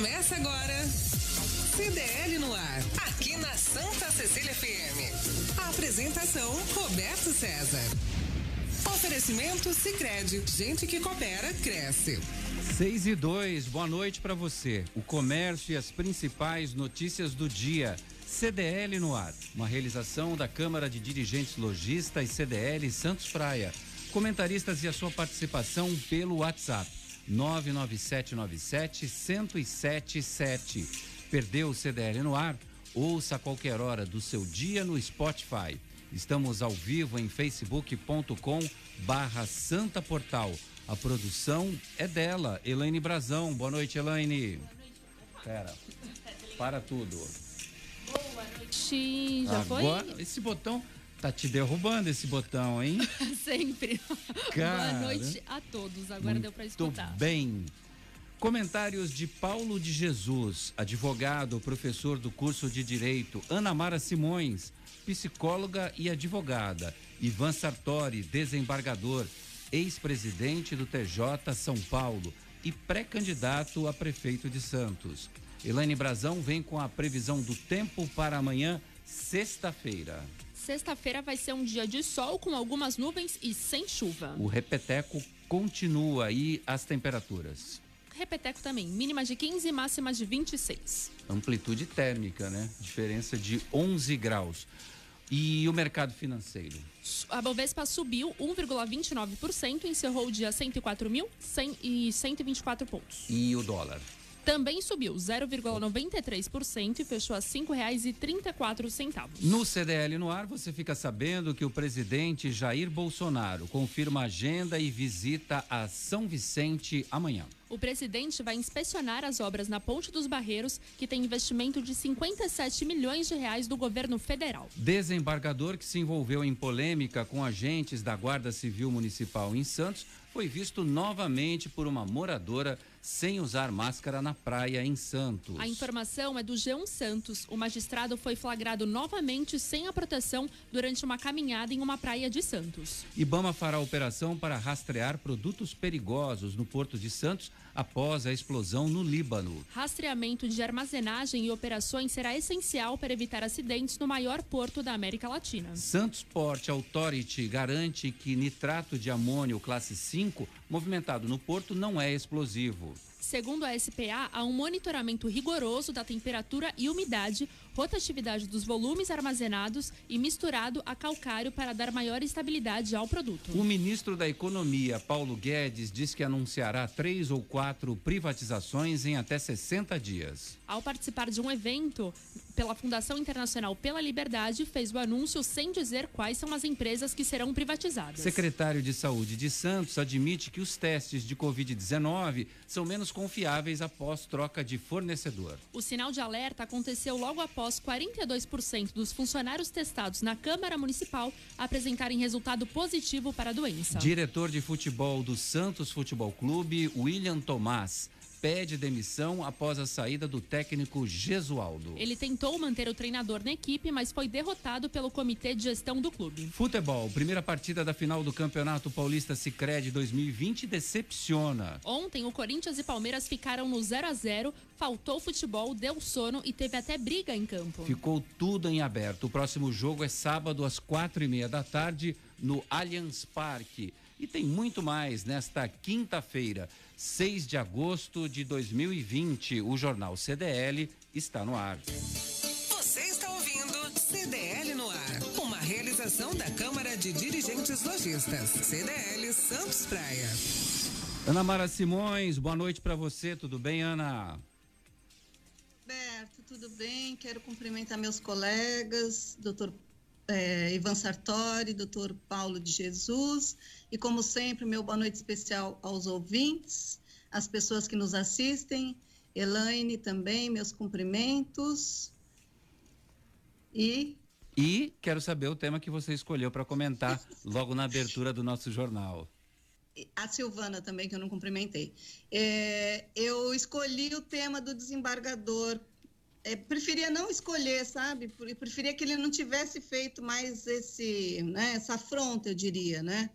Começa agora. CDL no ar, aqui na Santa Cecília FM. A apresentação Roberto César. Oferecimento Sicredi, gente que coopera cresce. 6 e 2, boa noite para você. O comércio e as principais notícias do dia. CDL no ar, uma realização da Câmara de Dirigentes Lojistas CDL Santos Praia. Comentaristas e a sua participação pelo WhatsApp 99797 1077. Perdeu o CDL no ar? Ouça a qualquer hora do seu dia no Spotify. Estamos ao vivo em facebook.com barra Santa Portal. A produção é dela, Elaine Brazão. Boa noite, Elaine. Pera, para tudo. Boa noite, já Agora, foi? Esse botão Tá te derrubando esse botão, hein? Sempre. Cara, Boa noite a todos. Agora deu para escutar. Muito bem. Comentários de Paulo de Jesus, advogado, professor do curso de Direito, Ana Mara Simões, psicóloga e advogada, Ivan Sartori, desembargador, ex-presidente do TJ São Paulo e pré-candidato a prefeito de Santos. Elaine Brazão vem com a previsão do tempo para amanhã, sexta-feira. Sexta-feira vai ser um dia de sol com algumas nuvens e sem chuva. O repeteco continua aí as temperaturas. Repeteco também, mínima de 15 máxima de 26. Amplitude térmica, né? Diferença de 11 graus. E o mercado financeiro? A Bovespa subiu 1,29%, encerrou o dia 104.124 pontos. E o dólar? Também subiu 0,93% e fechou a R$ 5,34. No CDL no ar, você fica sabendo que o presidente Jair Bolsonaro confirma agenda e visita a São Vicente amanhã. O presidente vai inspecionar as obras na Ponte dos Barreiros, que tem investimento de 57 milhões de reais do governo federal. Desembargador que se envolveu em polêmica com agentes da Guarda Civil Municipal em Santos foi visto novamente por uma moradora sem usar máscara na praia em Santos. A informação é do G1 Santos. O magistrado foi flagrado novamente sem a proteção durante uma caminhada em uma praia de Santos. Ibama fará operação para rastrear produtos perigosos no Porto de Santos após a explosão no Líbano. Rastreamento de armazenagem e operações será essencial para evitar acidentes no maior porto da América Latina. Santos Port Authority garante que nitrato de amônio classe 5 movimentado no porto não é explosivo. Segundo a SPA, há um monitoramento rigoroso da temperatura e umidade, rotatividade dos volumes armazenados e misturado a calcário para dar maior estabilidade ao produto. O ministro da Economia, Paulo Guedes, diz que anunciará três ou quatro privatizações em até 60 dias. Ao participar de um evento pela Fundação Internacional pela Liberdade, fez o anúncio sem dizer quais são as empresas que serão privatizadas. Secretário de Saúde de Santos admite que os testes de Covid-19 são menos confiáveis após troca de fornecedor. O sinal de alerta aconteceu logo após 42% dos funcionários testados na Câmara Municipal apresentarem resultado positivo para a doença. Diretor de futebol do Santos Futebol Clube, William Tomás pede demissão após a saída do técnico Gesualdo. Ele tentou manter o treinador na equipe, mas foi derrotado pelo comitê de gestão do clube. Futebol, primeira partida da final do Campeonato Paulista Sicredi 2020 decepciona. Ontem o Corinthians e Palmeiras ficaram no 0 a 0, faltou futebol, deu sono e teve até briga em campo. Ficou tudo em aberto. O próximo jogo é sábado às quatro e meia da tarde no Allianz Parque. E tem muito mais nesta quinta-feira, 6 de agosto de 2020. O jornal CDL está no ar. Você está ouvindo CDL no ar, uma realização da Câmara de Dirigentes Lojistas, CDL Santos Praia. Ana Mara Simões, boa noite para você, tudo bem, Ana? Roberto, tudo bem? Quero cumprimentar meus colegas, doutor é, Ivan Sartori, doutor Paulo de Jesus, e como sempre, meu boa noite especial aos ouvintes. as pessoas que nos assistem. Elaine também, meus cumprimentos. E. E quero saber o tema que você escolheu para comentar logo na abertura do nosso jornal. A Silvana também, que eu não cumprimentei. É, eu escolhi o tema do desembargador. É, preferia não escolher, sabe? Preferia que ele não tivesse feito mais esse, né, essa afronta, eu diria, né?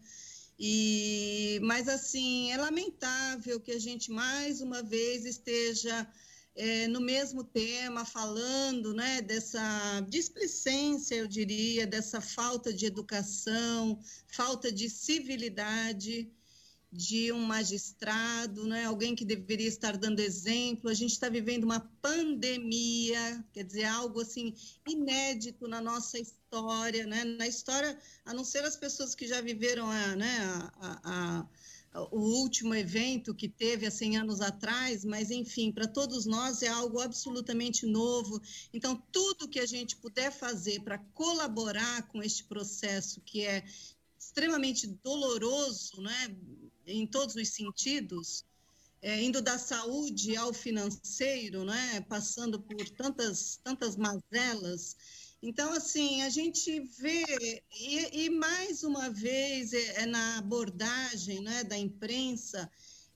E, mas assim, é lamentável que a gente mais uma vez esteja é, no mesmo tema, falando né, dessa displicência, eu diria, dessa falta de educação, falta de civilidade de um magistrado, né? alguém que deveria estar dando exemplo. A gente está vivendo uma pandemia, quer dizer, algo assim inédito na nossa história, né? na história, a não ser as pessoas que já viveram a, né, a, a, o último evento que teve há 100 anos atrás, mas enfim, para todos nós é algo absolutamente novo. Então, tudo que a gente puder fazer para colaborar com este processo que é extremamente doloroso, né? Em todos os sentidos, é, indo da saúde ao financeiro, né, passando por tantas, tantas mazelas. Então, assim, a gente vê, e, e mais uma vez, é, é, na abordagem né, da imprensa,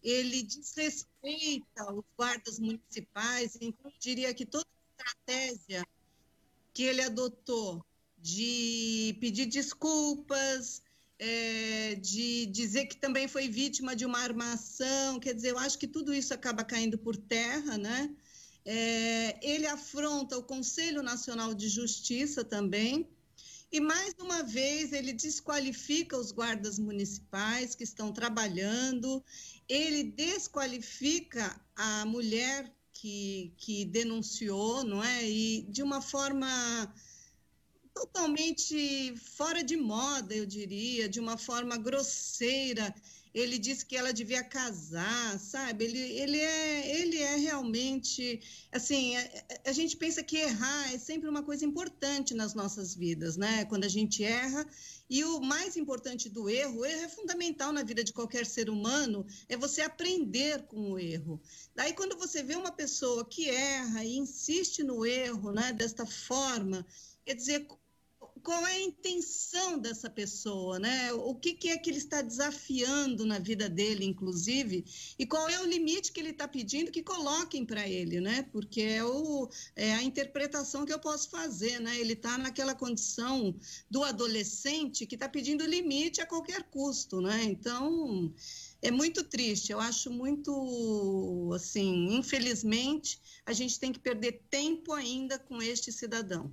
ele desrespeita os guardas municipais, então, eu diria que toda a estratégia que ele adotou de pedir desculpas, é, de dizer que também foi vítima de uma armação, quer dizer, eu acho que tudo isso acaba caindo por terra, né? É, ele afronta o Conselho Nacional de Justiça também, e mais uma vez ele desqualifica os guardas municipais que estão trabalhando, ele desqualifica a mulher que, que denunciou, não é? E de uma forma totalmente fora de moda, eu diria, de uma forma grosseira. Ele disse que ela devia casar, sabe? Ele, ele, é, ele é realmente. Assim, a, a gente pensa que errar é sempre uma coisa importante nas nossas vidas, né? Quando a gente erra. E o mais importante do erro, o erro é fundamental na vida de qualquer ser humano, é você aprender com o erro. Daí, quando você vê uma pessoa que erra e insiste no erro, né, desta forma, quer dizer, qual é a intenção dessa pessoa, né? O que, que, é que ele está desafiando na vida dele, inclusive, e qual é o limite que ele está pedindo que coloquem para ele, né? Porque é, o, é a interpretação que eu posso fazer, né? Ele está naquela condição do adolescente que está pedindo limite a qualquer custo, né? Então é muito triste. Eu acho muito, assim, infelizmente, a gente tem que perder tempo ainda com este cidadão.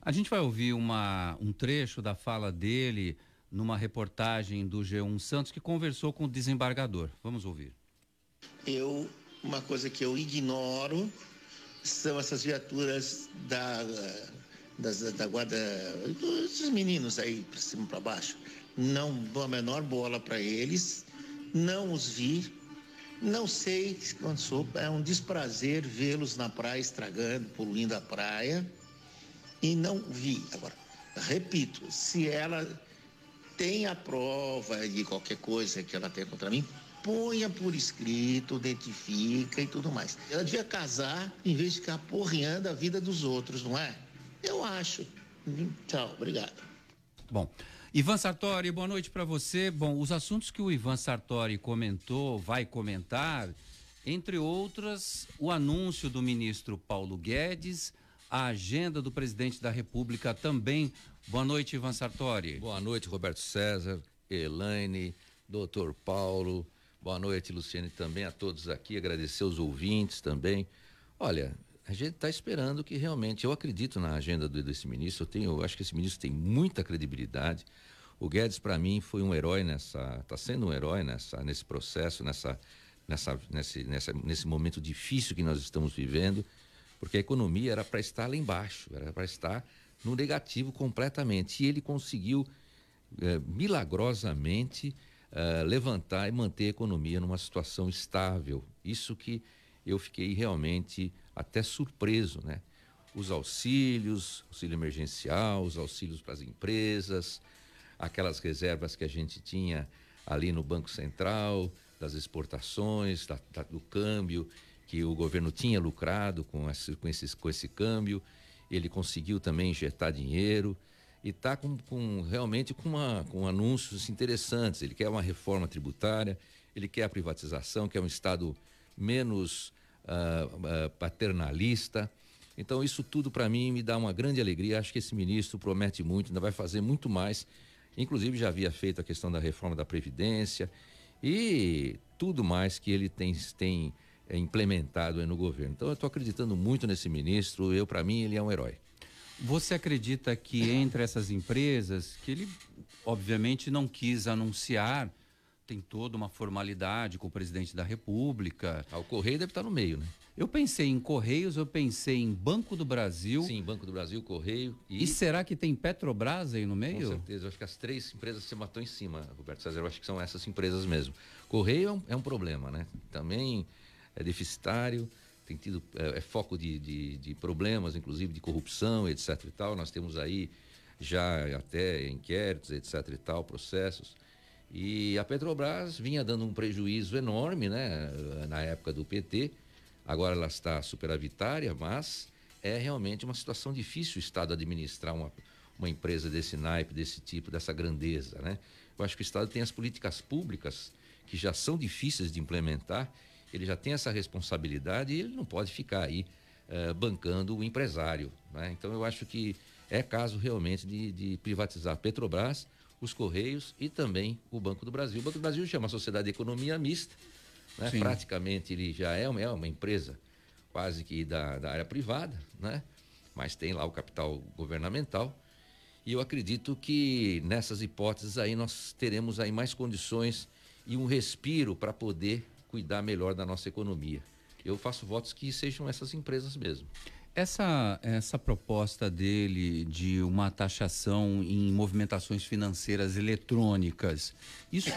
A gente vai ouvir uma, um trecho da fala dele numa reportagem do G1 Santos que conversou com o desembargador. Vamos ouvir. Eu, uma coisa que eu ignoro são essas viaturas da, das, da guarda, esses meninos aí para cima para baixo. Não dou a menor bola para eles, não os vi, não sei quando sou, é um desprazer vê-los na praia estragando, poluindo a praia e não vi. Agora, repito, se ela tem a prova de qualquer coisa que ela tem contra mim, ponha por escrito, identifica e tudo mais. Ela devia casar em vez de ficar porreando a vida dos outros, não é? Eu acho. Tchau, obrigado. Bom, Ivan Sartori, boa noite para você. Bom, os assuntos que o Ivan Sartori comentou, vai comentar, entre outras, o anúncio do ministro Paulo Guedes a agenda do presidente da República também. Boa noite, Ivan Sartori. Boa noite, Roberto César, Elaine, doutor Paulo. Boa noite, Luciane, também a todos aqui. Agradecer os ouvintes também. Olha, a gente está esperando que realmente, eu acredito na agenda desse ministro, eu, tenho, eu acho que esse ministro tem muita credibilidade. O Guedes, para mim, foi um herói nessa, está sendo um herói nessa, nesse processo, nessa, nessa, nesse, nessa, nesse momento difícil que nós estamos vivendo porque a economia era para estar lá embaixo, era para estar no negativo completamente. E ele conseguiu eh, milagrosamente eh, levantar e manter a economia numa situação estável. Isso que eu fiquei realmente até surpreso, né? Os auxílios, auxílio emergencial, os auxílios para as empresas, aquelas reservas que a gente tinha ali no Banco Central, das exportações, da, da, do câmbio, que o governo tinha lucrado com esse, com, com esse câmbio. Ele conseguiu também injetar dinheiro e está com, com, realmente com, uma, com anúncios interessantes. Ele quer uma reforma tributária, ele quer a privatização, quer um Estado menos uh, uh, paternalista. Então, isso tudo para mim me dá uma grande alegria. Acho que esse ministro promete muito, ainda vai fazer muito mais. Inclusive, já havia feito a questão da reforma da Previdência e tudo mais que ele tem, tem é, implementado no governo. Então, eu estou acreditando muito nesse ministro. Eu, para mim, ele é um herói. Você acredita que entre essas empresas, que ele obviamente não quis anunciar, tem toda uma formalidade com o presidente da República. Ah, o Correio deve estar no meio, né? Eu pensei em Correios, eu pensei em Banco do Brasil. Sim, Banco do Brasil, Correio. E, e será que tem Petrobras aí no meio? Com certeza, eu acho que as três empresas se matou em cima, Roberto César. Eu acho que são essas empresas mesmo. Correio é um, é um problema, né? Também é deficitário tem tido é, é foco de, de, de, problemas, inclusive de corrupção, etc. e tal. Nós temos aí já até inquéritos, etc. e tal, processos. E a Petrobras vinha dando um prejuízo enorme, né, na época do PT. Agora ela está superavitária, mas é realmente uma situação difícil o Estado administrar uma, uma empresa desse naipe, desse tipo, dessa grandeza, né? Eu acho que o Estado tem as políticas públicas que já são difíceis de implementar ele já tem essa responsabilidade e ele não pode ficar aí uh, bancando o empresário. Né? Então eu acho que é caso realmente de, de, privatizar Petrobras, os Correios e também o Banco do Brasil. O Banco do Brasil chama a sociedade de economia mista, né? praticamente ele já é uma, é uma empresa quase que da, da área privada, né? mas tem lá o capital governamental. E eu acredito que nessas hipóteses aí nós teremos aí mais condições e um respiro para poder cuidar melhor da nossa economia. Eu faço votos que sejam essas empresas mesmo. Essa, essa proposta dele de uma taxação em movimentações financeiras eletrônicas, isso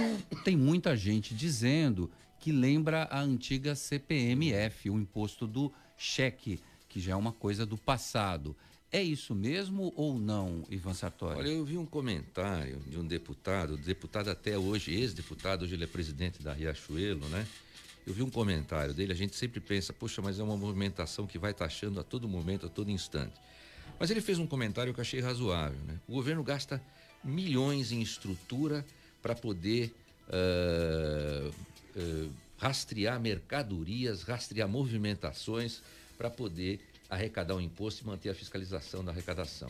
tem muita gente dizendo que lembra a antiga CPMF, o imposto do cheque, que já é uma coisa do passado. É isso mesmo ou não, Ivan Sartori? Olha, eu vi um comentário de um deputado, deputado até hoje, ex-deputado, hoje ele é presidente da Riachuelo, né? Eu vi um comentário dele, a gente sempre pensa, poxa, mas é uma movimentação que vai taxando a todo momento, a todo instante. Mas ele fez um comentário que eu achei razoável, né? O governo gasta milhões em estrutura para poder uh, uh, rastrear mercadorias, rastrear movimentações para poder arrecadar o imposto e manter a fiscalização da arrecadação.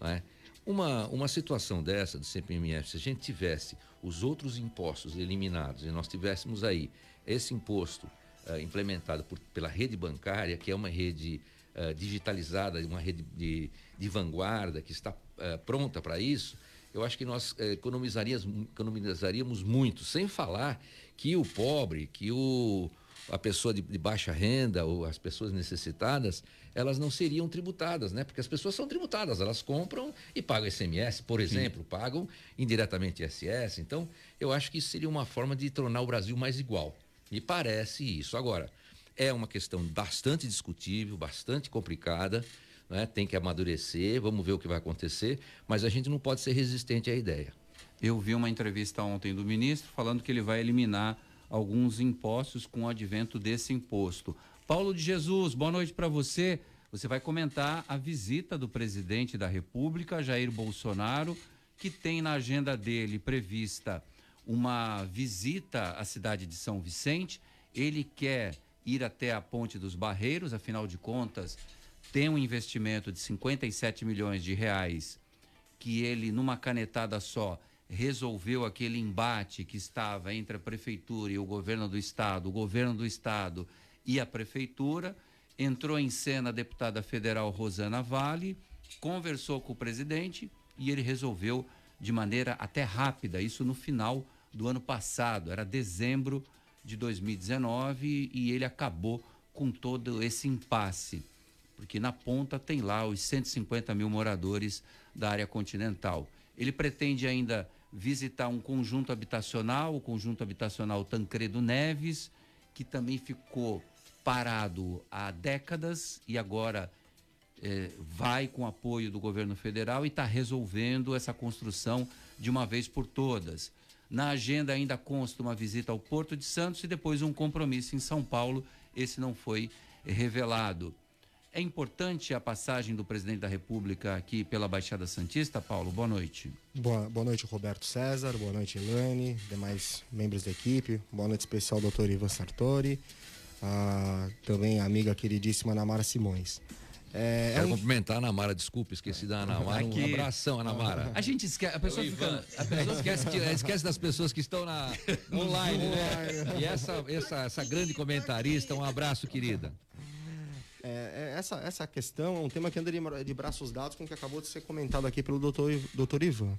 É? Uma, uma situação dessa de CPMF, se a gente tivesse os outros impostos eliminados e nós tivéssemos aí esse imposto uh, implementado por, pela rede bancária, que é uma rede uh, digitalizada, uma rede de, de vanguarda, que está uh, pronta para isso, eu acho que nós economizaríamos, economizaríamos muito, sem falar que o pobre, que o, a pessoa de, de, baixa renda ou as pessoas necessitadas, elas não seriam tributadas, né? Porque as pessoas são tributadas, elas compram e pagam SMS, por exemplo, Sim. pagam indiretamente ISS. Então, eu acho que isso seria uma forma de tornar o Brasil mais igual. Me parece isso. Agora, é uma questão bastante discutível, bastante complicada. Né? Tem que amadurecer, vamos ver o que vai acontecer, mas a gente não pode ser resistente à ideia. Eu vi uma entrevista ontem do ministro falando que ele vai eliminar alguns impostos com o advento desse imposto. Paulo de Jesus, boa noite para você. Você vai comentar a visita do presidente da República, Jair Bolsonaro, que tem na agenda dele prevista uma visita à cidade de São Vicente. Ele quer ir até a Ponte dos Barreiros, afinal de contas, tem um investimento de 57 milhões de reais que ele, numa canetada só, resolveu aquele embate que estava entre a prefeitura e o governo do estado, o governo do estado e a prefeitura. Entrou em cena a deputada federal Rosana Vale, conversou com o presidente e ele resolveu de maneira até rápida, isso no final do ano passado, era dezembro de 2019 e ele acabou com todo esse impasse, porque na ponta tem lá os 150 mil moradores da área continental. Ele pretende ainda visitar um conjunto habitacional, o conjunto habitacional Tancredo Neves, que também ficou parado há décadas e agora é, vai com apoio do governo federal e está resolvendo essa construção de uma vez por todas. Na agenda ainda consta uma visita ao Porto de Santos e depois um compromisso em São Paulo. Esse não foi revelado. É importante a passagem do presidente da República aqui pela Baixada Santista, Paulo? Boa noite. Boa, boa noite, Roberto César. Boa noite, Elane, demais membros da equipe. Boa noite especial, doutor Ivan Sartori. Ah, também a amiga queridíssima Anamara Simões. É, Quero é um... cumprimentar a Anamara, desculpa, esqueci da Anamara. Aqui... Um abração, Anamara. A gente esquece, a pessoa, fica, a pessoa esquece, que, esquece das pessoas que estão na online, né? E essa, essa, essa grande comentarista, um abraço, querida. É, é, essa, essa questão é um tema que anda de, de, braços dados com o que acabou de ser comentado aqui pelo doutor, doutor Ivan.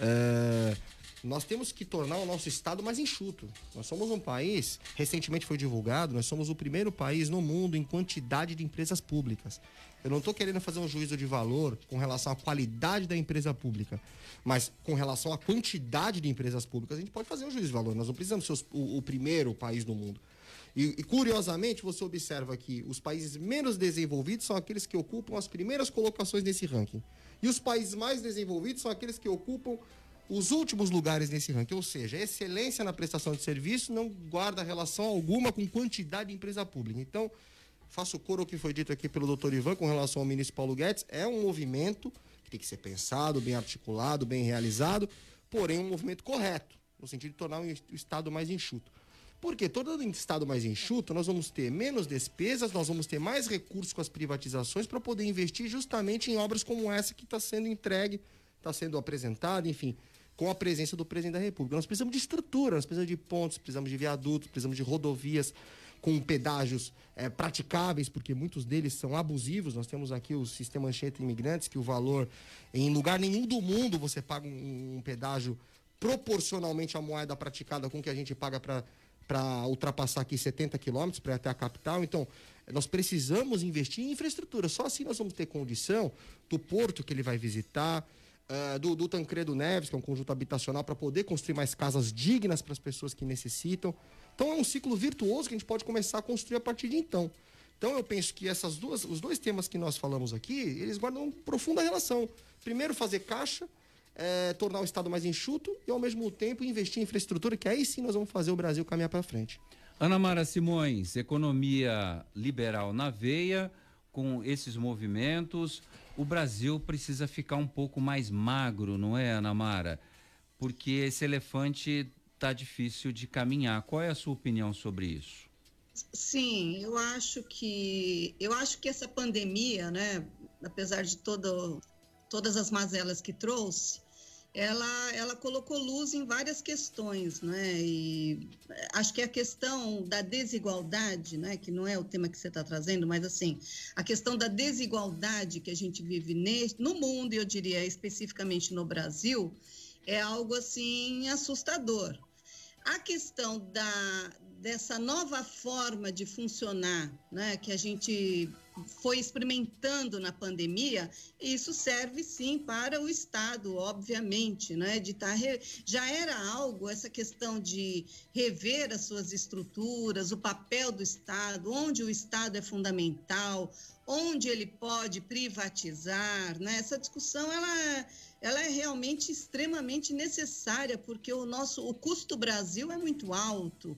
É, nós temos que tornar o nosso Estado mais enxuto. Nós somos um país, recentemente foi divulgado, nós somos o primeiro país no mundo em quantidade de empresas públicas. Eu não estou querendo fazer um juízo de valor com relação à qualidade da empresa pública, mas com relação à quantidade de empresas públicas, a gente pode fazer um juízo de valor. Nós não precisamos ser o, o primeiro país do mundo. E, e, curiosamente, você observa que os países menos desenvolvidos são aqueles que ocupam as primeiras colocações nesse ranking. E os países mais desenvolvidos são aqueles que ocupam os últimos lugares nesse ranking. Ou seja, a excelência na prestação de serviço não guarda relação alguma com quantidade de empresa pública. Então, faço coro ao que foi dito aqui pelo doutor Ivan com relação ao ministro Paulo Guedes. É um movimento que tem que ser pensado, bem articulado, bem realizado, porém um movimento correto, no sentido de tornar o Estado mais enxuto. Porque todo estado mais enxuto, nós vamos ter menos despesas, nós vamos ter mais recursos com as privatizações para poder investir justamente em obras como essa que está sendo entregue, está sendo apresentada, enfim, com a presença do presidente da República. Nós precisamos de estrutura, nós precisamos de pontos, precisamos de viadutos, precisamos de rodovias com pedágios é, praticáveis, porque muitos deles são abusivos. Nós temos aqui o sistema Anchieta Imigrantes, que o valor, em lugar nenhum do mundo, você paga um, um pedágio proporcionalmente à moeda praticada com que a gente paga para para ultrapassar aqui 70 quilômetros para ir até a capital. Então, nós precisamos investir em infraestrutura. Só assim nós vamos ter condição do porto que ele vai visitar, uh, do, do Tancredo Neves, que é um conjunto habitacional, para poder construir mais casas dignas para as pessoas que necessitam. Então, é um ciclo virtuoso que a gente pode começar a construir a partir de então. Então, eu penso que essas duas, os dois temas que nós falamos aqui, eles guardam profunda relação. Primeiro, fazer caixa é, tornar o Estado mais enxuto e, ao mesmo tempo, investir em infraestrutura, que aí sim nós vamos fazer o Brasil caminhar para frente. Ana Mara Simões, economia liberal na veia, com esses movimentos, o Brasil precisa ficar um pouco mais magro, não é, Ana Mara? Porque esse elefante está difícil de caminhar. Qual é a sua opinião sobre isso? Sim, eu acho que eu acho que essa pandemia, né, apesar de todo, todas as mazelas que trouxe, ela, ela colocou luz em várias questões, né? E acho que a questão da desigualdade, né? Que não é o tema que você está trazendo, mas assim, a questão da desigualdade que a gente vive neste, no mundo, eu diria especificamente no Brasil, é algo assim assustador. A questão da, dessa nova forma de funcionar, né, que a gente foi experimentando na pandemia, isso serve sim para o Estado, obviamente, né? De tá re... já era algo essa questão de rever as suas estruturas, o papel do Estado, onde o Estado é fundamental, onde ele pode privatizar, né? Essa discussão ela ela é realmente extremamente necessária porque o nosso o custo Brasil é muito alto.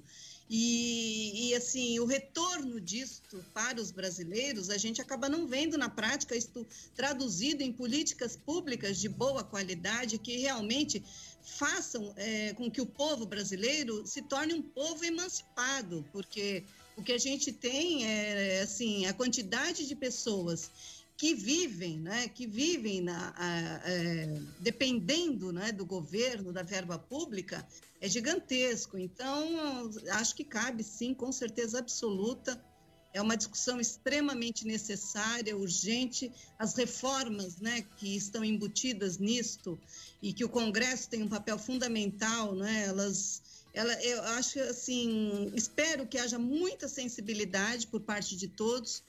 E, e, assim, o retorno disto para os brasileiros, a gente acaba não vendo na prática isto traduzido em políticas públicas de boa qualidade que realmente façam é, com que o povo brasileiro se torne um povo emancipado, porque o que a gente tem é assim a quantidade de pessoas que vivem, né, que vivem na, a, a, é, dependendo né, do governo, da verba pública, é gigantesco. Então, acho que cabe sim, com certeza absoluta. É uma discussão extremamente necessária, urgente. As reformas né, que estão embutidas nisto e que o Congresso tem um papel fundamental, né, elas ela, eu acho assim, espero que haja muita sensibilidade por parte de todos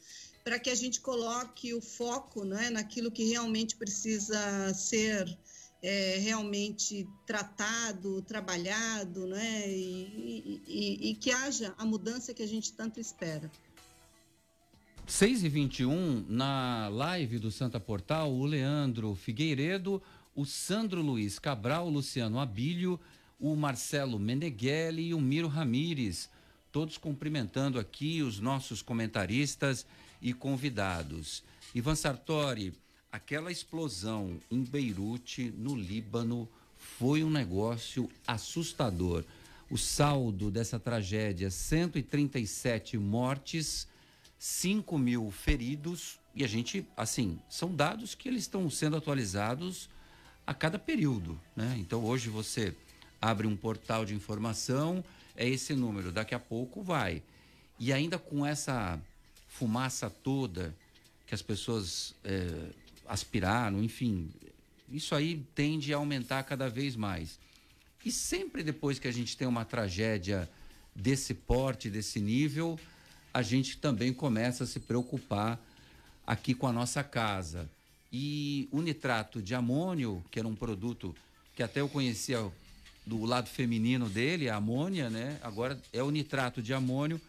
para que a gente coloque o foco né, naquilo que realmente precisa ser é, realmente tratado, trabalhado, né, e, e, e, que haja a mudança que a gente tanto espera. 6 e 21 na live do Santa Portal, o Leandro Figueiredo, o Sandro Luiz Cabral, o Luciano Abílio, o Marcelo Meneghelli e o Miro Ramires, todos cumprimentando aqui os nossos comentaristas e convidados. Ivan Sartori, aquela explosão em Beirute, no Líbano, foi um negócio assustador. O saldo dessa tragédia: 137 mortes, 5 mil feridos. E a gente, assim, são dados que eles estão sendo atualizados a cada período, né? Então hoje você abre um portal de informação, é esse número, daqui a pouco vai. E ainda com essa fumaça toda que as pessoas é, aspiraram, enfim, isso aí tende a aumentar cada vez mais. E sempre depois que a gente tem uma tragédia desse porte, desse nível, a gente também começa a se preocupar aqui com a nossa casa. E o nitrato de amônio, que era um produto que até eu conhecia do lado feminino dele, a amônia, né? Agora é o nitrato de amônio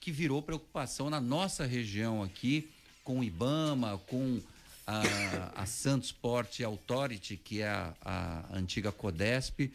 que virou preocupação na nossa região aqui, com o IBAMA, com a, a Santos Port Authority, que é a, a antiga Codesp,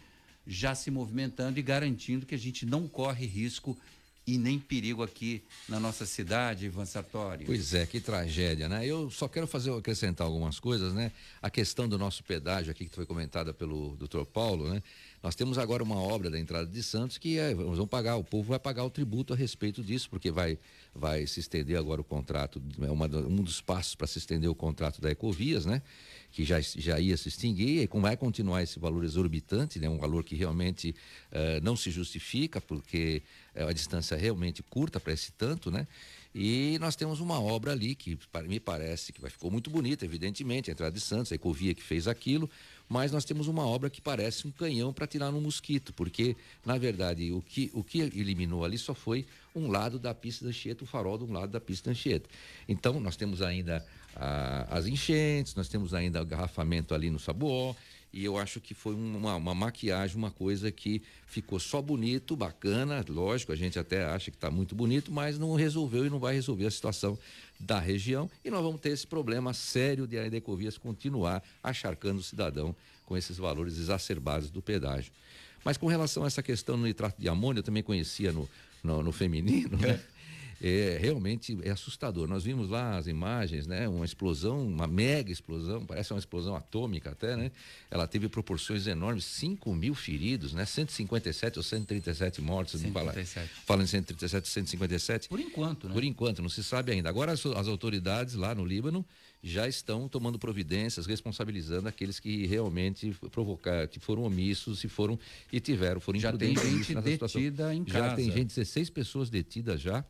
já se movimentando e garantindo que a gente não corre risco e nem perigo aqui na nossa cidade, Ivan Sartori. Pois é, que tragédia, né? Eu só quero fazer acrescentar algumas coisas, né? A questão do nosso pedágio aqui que foi comentada pelo Dr. Paulo, né? Nós temos agora uma obra da entrada de Santos que é, nós vamos pagar, o povo vai pagar o tributo a respeito disso, porque vai, vai se estender agora o contrato, é uma, um dos passos para se estender o contrato da Ecovias, né? Que já, já ia se extinguir e como vai continuar esse valor exorbitante, né? Um valor que realmente uh, não se justifica, porque é uma distância realmente curta para esse tanto, né? E nós temos uma obra ali que me parece que vai ficou muito bonita, evidentemente, a entrada de Santos, a Ecovia que fez aquilo, mas nós temos uma obra que parece um canhão para tirar no mosquito, porque, na verdade, o que, o que eliminou ali só foi um lado da pista da Anchieta, o farol de um lado da pista da Anchieta. Então, nós temos ainda as enchentes, nós temos ainda o garrafamento ali no Sabuó, e eu acho que foi uma, uma, maquiagem, uma coisa que ficou só bonito, bacana, lógico, a gente até acha que está muito bonito, mas não resolveu e não vai resolver a situação da região e nós vamos ter esse problema sério de a Ecovias continuar acharcando o cidadão com esses valores exacerbados do pedágio. Mas com relação a essa questão no nitrato de amônio, eu também conhecia no, no, no feminino, né? É realmente é assustador. Nós vimos lá as imagens, né? Uma explosão, uma mega explosão, parece uma explosão atômica até, né? Ela teve proporções enormes, 5 mil feridos, né? 157 ou 137 mortos, 137. Fala, em 137 157. Por enquanto, né? Por enquanto, não se sabe ainda. Agora as, as autoridades lá no Líbano já estão tomando providências, responsabilizando aqueles que realmente provocaram, que foram omissos e foram e tiveram, foram já tem gente detida situação. em casa. Já tem gente, 16 pessoas detidas já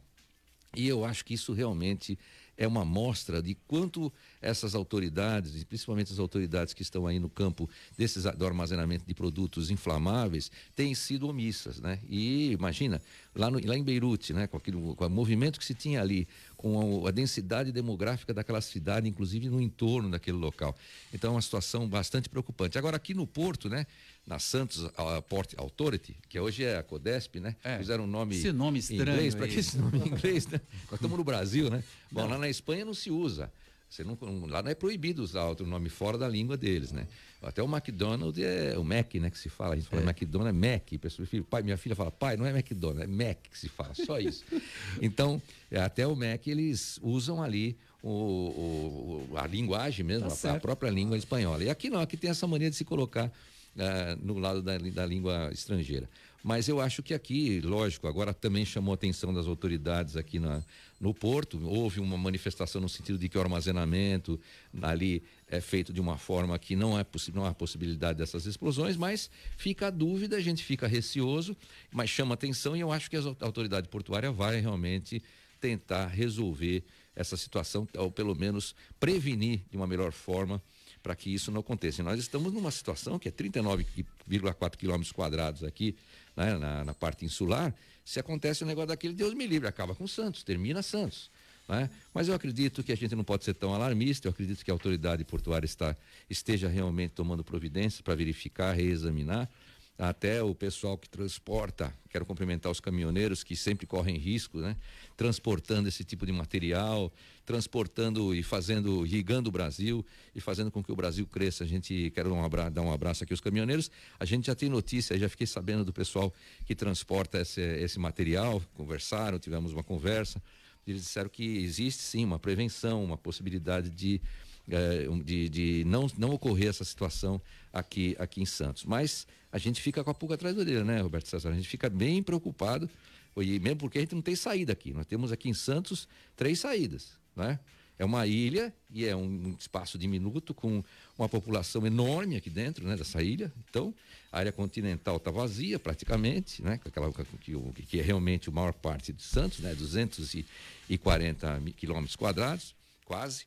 e eu acho que isso realmente é uma mostra de quanto essas autoridades, principalmente as autoridades que estão aí no campo desses, do armazenamento de produtos inflamáveis, têm sido omissas, né? E imagina, lá, no, lá em Beirute, né, com, aquele, com o movimento que se tinha ali, com a, a, densidade demográfica daquela cidade, inclusive no entorno daquele local. Então é uma situação bastante preocupante. Agora aqui no Porto, né, na Santos Port Authority, que hoje é a Codesp, né? É. Fizeram um nome, esse nome estranho em inglês, para que esse nome em inglês, né? Nós estamos no Brasil, né? Bom, não. lá na Espanha não se usa. Você não, lá não é proibido usar outro nome fora da língua deles, né? Até o McDonald's é o Mac, né? Que se fala. A gente fala é. McDonald's é Mac. Pessoa, filho, pai, minha filha fala, pai, não é McDonald's, é Mac que se fala, só isso. então, é, até o Mac eles usam ali o, o, a linguagem mesmo, tá a, a, própria língua espanhola. E aqui não, aqui tem essa mania de se colocar uh, no lado da, da língua estrangeira. Mas eu acho que aqui, lógico, agora também chamou a atenção das autoridades aqui na, no Porto. Houve uma manifestação no sentido de que o armazenamento ali é feito de uma forma que não, é não há possibilidade dessas explosões, mas fica a dúvida, a gente fica receoso, mas chama atenção e eu acho que a autoridade portuária vai realmente tentar resolver essa situação, ou pelo menos prevenir de uma melhor forma para que isso não aconteça. E nós estamos numa situação que é 39,4 quilômetros quadrados aqui, né, na, na, parte insular. Se acontece um negócio daquele, Deus me livre, acaba com Santos, termina Santos. Né? Mas eu acredito que a gente não pode ser tão alarmista, eu acredito que a autoridade portuária está, esteja realmente tomando providências para verificar, reexaminar até o pessoal que transporta, quero cumprimentar os caminhoneiros que sempre correm risco, né? Transportando esse tipo de material, transportando e fazendo, irrigando o Brasil e fazendo com que o Brasil cresça. A gente quer dar um abraço, dar um abraço aqui aos caminhoneiros. A gente já tem notícia, já fiquei sabendo do pessoal que transporta esse, esse material, conversaram, tivemos uma conversa. Eles disseram que existe sim uma prevenção, uma possibilidade de é, de, de não, não ocorrer essa situação aqui, aqui em Santos. Mas a gente fica com a pulga atrás da orelha, né, Roberto César? A gente fica bem preocupado, e mesmo porque a gente não tem saída aqui. Nós temos aqui em Santos três saídas, né? É uma ilha e é um espaço diminuto com uma população enorme aqui dentro, né, dessa ilha. Então, a área continental está vazia praticamente, né, aquela que, que é realmente a maior parte de Santos, né, 240 quilômetros quadrados, quase.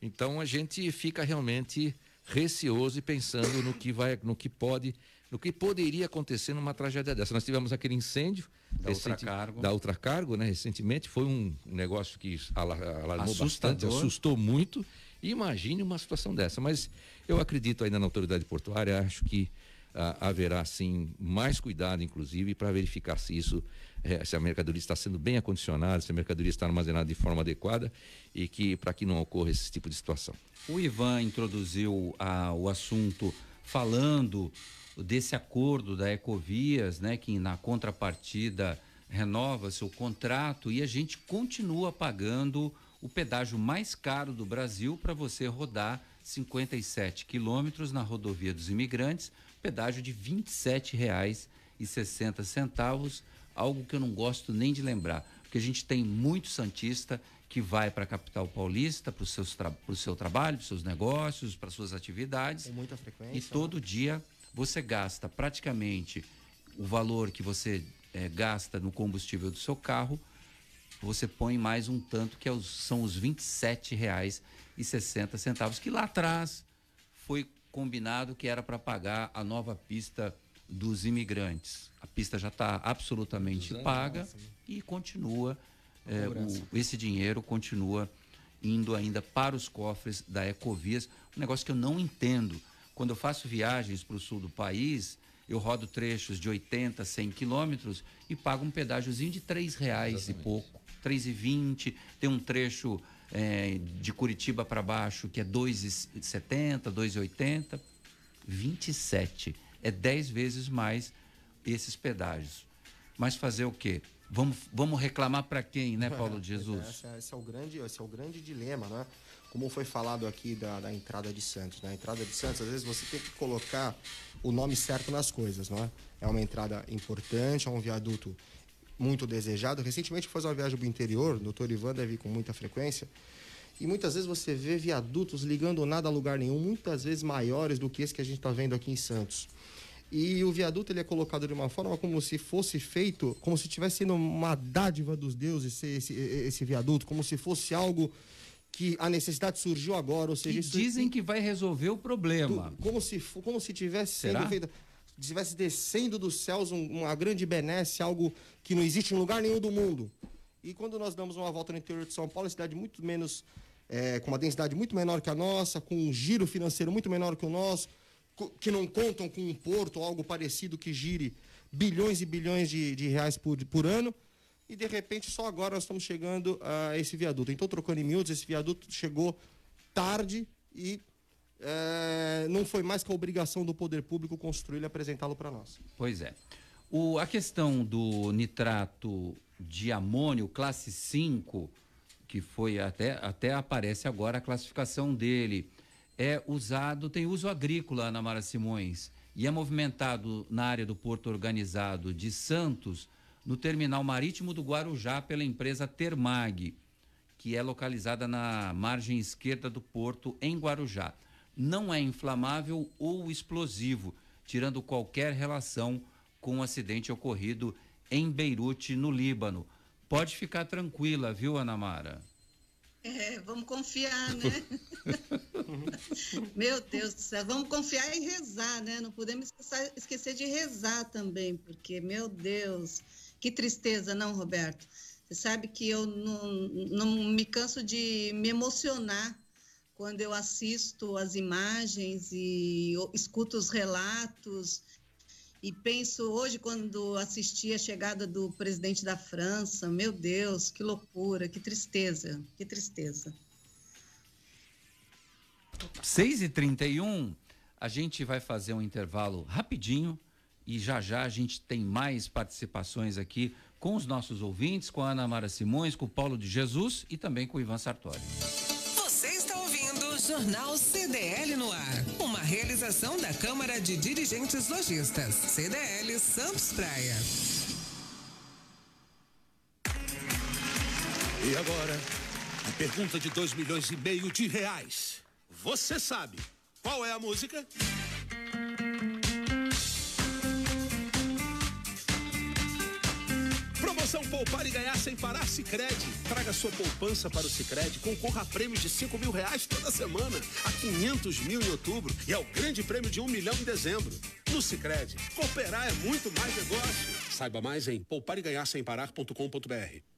Então a gente fica realmente receoso e pensando no que vai, no que pode, no que poderia acontecer numa tragédia dessa. Nós tivemos aquele incêndio da Ultracargo, da Ultracargo, né? Recentemente foi um negócio que alarmou bastante, assustou muito. Imagine uma situação dessa, mas eu acredito ainda na autoridade portuária, acho que ah, haverá sim mais cuidado, inclusive, para verificar se isso é, se a mercadoria está sendo bem acondicionada, se a mercadoria está armazenada de forma adequada e que para que não ocorra esse tipo de situação. O Ivan introduziu a, o assunto falando desse acordo da Ecovias, né, que na contrapartida renova seu contrato e a gente continua pagando o pedágio mais caro do Brasil para você rodar 57 quilômetros na rodovia dos imigrantes, pedágio de R$ 27,60 algo que eu não gosto nem de lembrar, porque a gente tem muito santista que vai para a capital paulista para o seu trabalho, para os seus negócios, para suas atividades. Com muita frequência. E todo né? dia você gasta praticamente o valor que você é, gasta no combustível do seu carro, você põe mais um tanto que é os, são os R$ 27,60, que lá atrás foi combinado que era para pagar a nova pista dos imigrantes. A pista já está absolutamente paga nossa, né? e continua, é, o, esse dinheiro continua indo ainda para os cofres da Ecovias. Um negócio que eu não entendo. Quando eu faço viagens para o sul do país, eu rodo trechos de 80, 100 quilômetros e pago um pedágiozinho de três reais Exatamente. e pouco, três e vinte. Tem um trecho é, de Curitiba para baixo que é 2,70, 2,80, 27 é 10 vezes mais esses pedágios. Mas fazer o quê? Vamos, vamos reclamar para quem, né, Paulo de Jesus? Esse, esse, é o grande, esse é o grande dilema, né? Como foi falado aqui da, da entrada de Santos. Na né? entrada de Santos, às vezes você tem que colocar o nome certo nas coisas, não é? É uma entrada importante, é um viaduto muito desejado. Recentemente fui fazer uma viagem para o interior, o doutor Ivan deve ir com muita frequência. E muitas vezes você vê viadutos ligando nada a lugar nenhum, muitas vezes maiores do que esse que a gente está vendo aqui em Santos. E o viaduto ele é colocado de uma forma como se fosse feito, como se estivesse sendo uma dádiva dos deuses esse, esse viaduto, como se fosse algo que a necessidade surgiu agora, ou seja, isso dizem que vai resolver o problema. como se como se tivesse Será? sendo feito, estivesse descendo dos céus uma grande benesse, algo que não existe em lugar nenhum do mundo. E quando nós damos uma volta no interior de São Paulo, cidade muito menos é, com uma densidade muito menor que a nossa, com um giro financeiro muito menor que o nosso, que não contam com um porto ou algo parecido que gire bilhões e bilhões de, de reais por, por ano. E de repente, só agora nós estamos chegando a esse viaduto. Então, trocando em miúdos, esse viaduto chegou tarde e é, não foi mais que a obrigação do poder público construí-lo e apresentá-lo para nós. Pois é. O, a questão do nitrato de amônio, classe 5, que foi até, até aparece agora a classificação dele é usado, tem uso agrícola, Ana Mara Simões, e é movimentado na área do Porto Organizado de Santos, no terminal marítimo do Guarujá, pela empresa Termag, que é localizada na margem esquerda do porto, em Guarujá. Não é inflamável ou explosivo, tirando qualquer relação com o um acidente ocorrido em Beirute, no Líbano. Pode ficar tranquila, viu, Ana Mara? É, vamos confiar, né? Meu Deus do céu, vamos confiar e rezar, né? Não podemos esquecer de rezar também, porque, meu Deus, que tristeza, não, Roberto? Você sabe que eu não, não me canso de me emocionar quando eu assisto as imagens e escuto os relatos E penso hoje, quando assisti a chegada do presidente da França, meu Deus, que loucura, que tristeza, que tristeza. 6 e 31 a gente vai fazer um intervalo rapidinho e já já a gente tem mais participações aqui com os nossos ouvintes, com a Ana Mara Simões, com o Paulo de Jesus e também com o Ivan Sartori. Jornal CDL no ar, uma realização da Câmara de Dirigentes Lojistas, CDL Santos Praia. E agora, a pergunta de 2 milhões e meio de reais. Você sabe qual é a música? Promoção Poupar e Ganhar Sem Parar Cicred. Traga sua poupança para o Cicred, concorra a prêmios de 5 mil reais toda semana, a 500 mil em outubro e ao grande prêmio de 1 milhão em dezembro. No Cicred, cooperar é muito mais negócio. Saiba mais em poupareganharsemparar.com.br.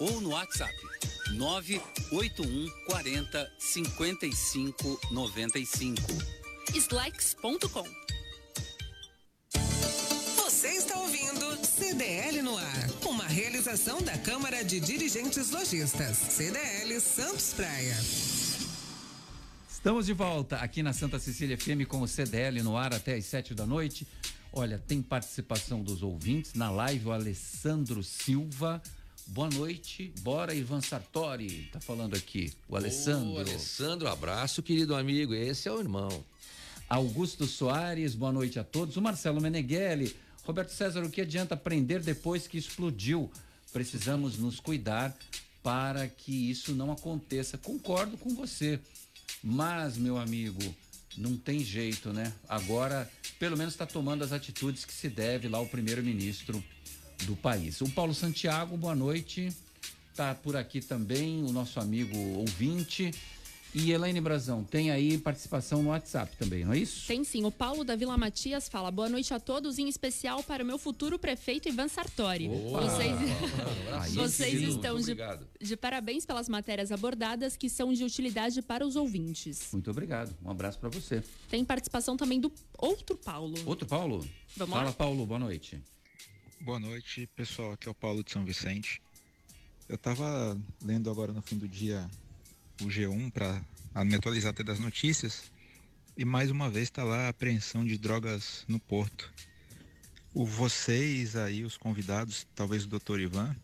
ou no WhatsApp 981 40 55 95. Slex.com. Você está ouvindo CDL no ar, uma realização da Câmara de Dirigentes Lojistas, CDL Santos Praia. Estamos de volta aqui na Santa Cecília FM com o CDL no ar até às sete da noite. Olha, tem participação dos ouvintes na live o Alessandro Silva. Boa noite, bora Ivan Sartori, tá falando aqui, o Alessandro. Ô, Alessandro, abraço, querido amigo, esse é o irmão. Augusto Soares, boa noite a todos. O Marcelo Meneghelli, Roberto César, o que adianta aprender depois que explodiu? Precisamos nos cuidar para que isso não aconteça. Concordo com você, mas, meu amigo, não tem jeito, né? Agora, pelo menos está tomando as atitudes que se deve lá o primeiro-ministro do país. O Paulo Santiago, boa noite. Tá por aqui também o nosso amigo ouvinte. E Elaine Brazão, tem aí participação no WhatsApp também, não é isso? Tem sim. O Paulo da Vila Matias fala: boa noite a todos, em especial para o meu futuro prefeito Ivan Sartori. Boa. Vocês, Aí vocês estão de, de parabéns pelas matérias abordadas que são de utilidade para os ouvintes. Muito obrigado. Um abraço para você. Tem participação também do outro Paulo. Outro Paulo? Vamos Fala, lá? Paulo, boa noite. Boa noite, pessoal. Aqui é o Paulo de São Vicente. Eu estava lendo agora no fim do dia o G1 para me atualizar até das notícias e mais uma vez está lá a apreensão de drogas no porto. O vocês aí, os convidados, talvez o Dr. Ivan,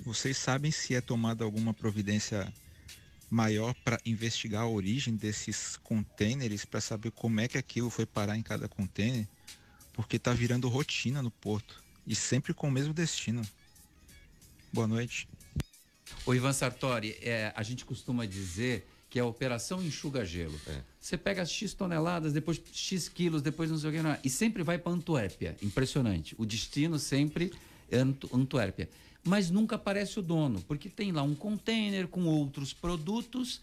vocês sabem se é tomada alguma providência maior para investigar a origem desses contêineres para saber como é que aquilo foi parar em cada contêiner? Porque está virando rotina no porto e sempre com o mesmo destino. Boa noite. O Ivan Sartori, é, a gente costuma dizer que é a operação enxuga gelo. É. Você pega X toneladas, depois X quilos, depois não sei o que, não é. e sempre vai para Antuérpia. Impressionante. O destino sempre é Antu Antuérpia. Mas nunca aparece o dono, porque tem lá um container com outros produtos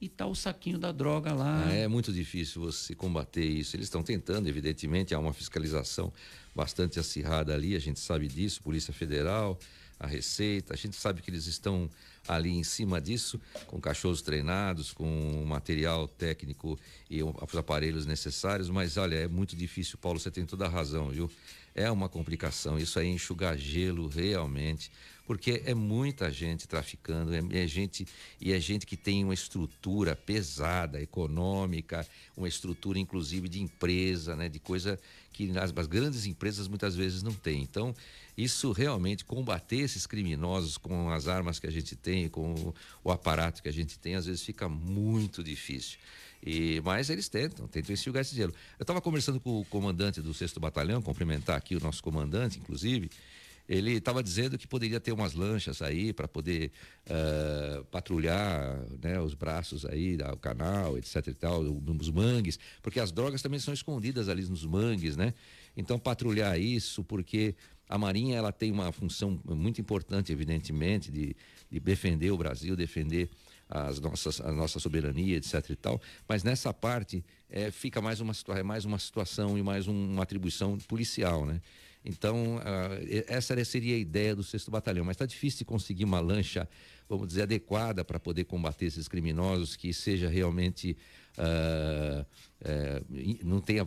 e tá o saquinho da droga lá. É muito difícil você combater isso. Eles estão tentando, evidentemente, há uma fiscalização bastante acirrada ali, a gente sabe disso, Polícia Federal, a Receita, a gente sabe que eles estão ali em cima disso, com cachorros treinados, com material técnico e os aparelhos necessários, mas olha, é muito difícil, Paulo, você tem toda a razão, viu? É uma complicação, isso aí é enxugar gelo realmente, porque é muita gente traficando, é, é gente e é gente que tem uma estrutura pesada, econômica, uma estrutura inclusive de empresa, né, de coisa que as, as grandes empresas muitas vezes não têm. Então, isso realmente combater esses criminosos com as armas que a gente tem, com o, o aparato que a gente tem, às vezes fica muito difícil. E, mas eles tentam, tentam enxugar esse gelo. Eu estava conversando com o comandante do 6 Batalhão, cumprimentar aqui o nosso comandante, inclusive. Ele estava dizendo que poderia ter umas lanchas aí para poder uh, patrulhar né, os braços aí, o canal, etc e tal, os mangues, porque as drogas também são escondidas ali nos mangues, né? Então patrulhar isso, porque a Marinha ela tem uma função muito importante, evidentemente, de, de defender o Brasil, defender as nossas, a nossa soberania, etc e tal, mas nessa parte é, fica mais uma, é mais uma situação e mais um, uma atribuição policial, né? Então, uh, essa seria a ideia do sexto batalhão, mas está difícil de conseguir uma lancha, vamos dizer, adequada para poder combater esses criminosos, que seja realmente, uh, uh, não, tenha,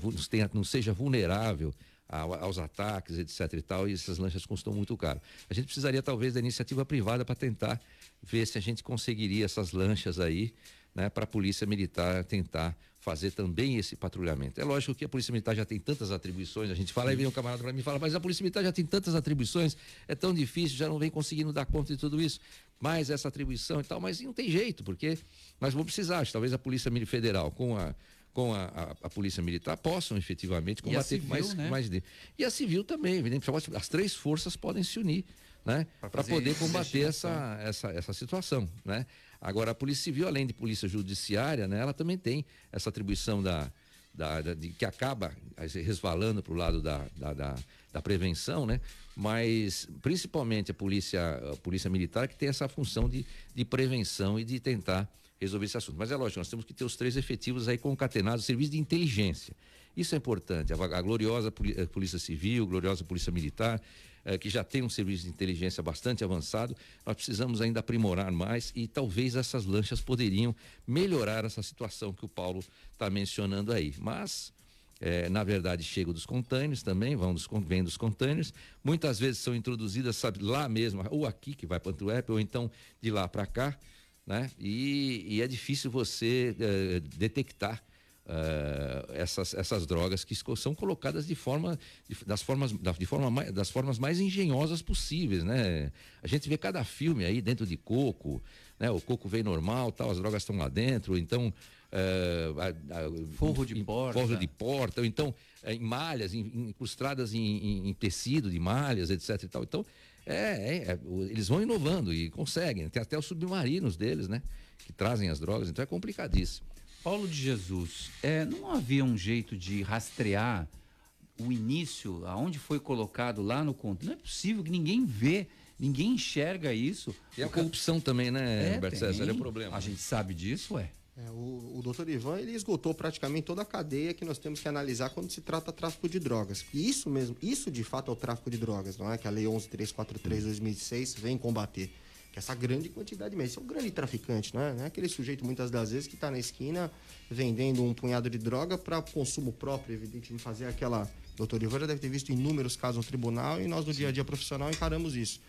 não seja vulnerável aos ataques, etc e tal, e essas lanchas custam muito caro. A gente precisaria talvez da iniciativa privada para tentar ver se a gente conseguiria essas lanchas aí, né, para a Polícia Militar tentar fazer também esse patrulhamento. É lógico que a Polícia Militar já tem tantas atribuições, a gente fala, aí vem um camarada para mim e fala, mas a Polícia Militar já tem tantas atribuições, é tão difícil, já não vem conseguindo dar conta de tudo isso, mais essa atribuição e tal, mas não tem jeito, porque nós vamos precisar, talvez a Polícia Federal com a com a, a, a, polícia militar possam efetivamente combater civil, mais, né? mais de... e a civil também evidentemente as três forças podem se unir né para poder combater essa, essa essa situação né agora a polícia civil além de polícia judiciária né ela também tem essa atribuição da, da, da de, que acaba resvalando para o lado da, da, da, da prevenção né mas principalmente a polícia a polícia militar que tem essa função de, de prevenção e de tentar resolver esse assunto. Mas é lógico, nós temos que ter os três efetivos aí concatenados, serviço de inteligência. Isso é importante. A, a gloriosa a Polícia Civil, a gloriosa Polícia Militar, eh, que já tem um serviço de inteligência bastante avançado, nós precisamos ainda aprimorar mais e talvez essas lanchas poderiam melhorar essa situação que o Paulo está mencionando aí. Mas. É, na verdade, chegam dos containers também, vão dos, vem dos containers. Muitas vezes são introduzidas, sabe, lá mesmo, ou aqui que vai para o Antuérpia, ou então de lá para cá né? E, e é difícil você uh, detectar uh, essas, essas drogas que são colocadas de forma de, das formas de forma mais, das formas mais engenhosas possíveis, né? A gente vê cada filme aí dentro de coco, né? O coco vem normal, tal, as drogas estão lá dentro, então uh, forro de porta, forro de porta, ou então em malhas, em, incrustadas em, em, em tecido de malhas, etc. E tal. Então é, é, é, eles vão inovando e conseguem. Tem até os submarinos deles, né? Que trazem as drogas, então é complicadíssimo. Paulo de Jesus, é, não havia um jeito de rastrear o início, aonde foi colocado lá no conto? Não é possível que ninguém vê, ninguém enxerga isso. E a corrupção também, né, é, César? É problema. A gente sabe disso, é. É, o, o doutor Ivan ele esgotou praticamente toda a cadeia que nós temos que analisar quando se trata de tráfico de drogas. E isso mesmo, isso de fato é o tráfico de drogas, não é? Que a Lei 11343 de 2006 vem combater. Essa grande quantidade mesmo. Isso é um grande traficante, não é? Não é aquele sujeito muitas das vezes que está na esquina vendendo um punhado de droga para consumo próprio, evidente, de fazer aquela. Doutor Ivan já deve ter visto inúmeros casos no tribunal e nós no dia a dia profissional encaramos isso.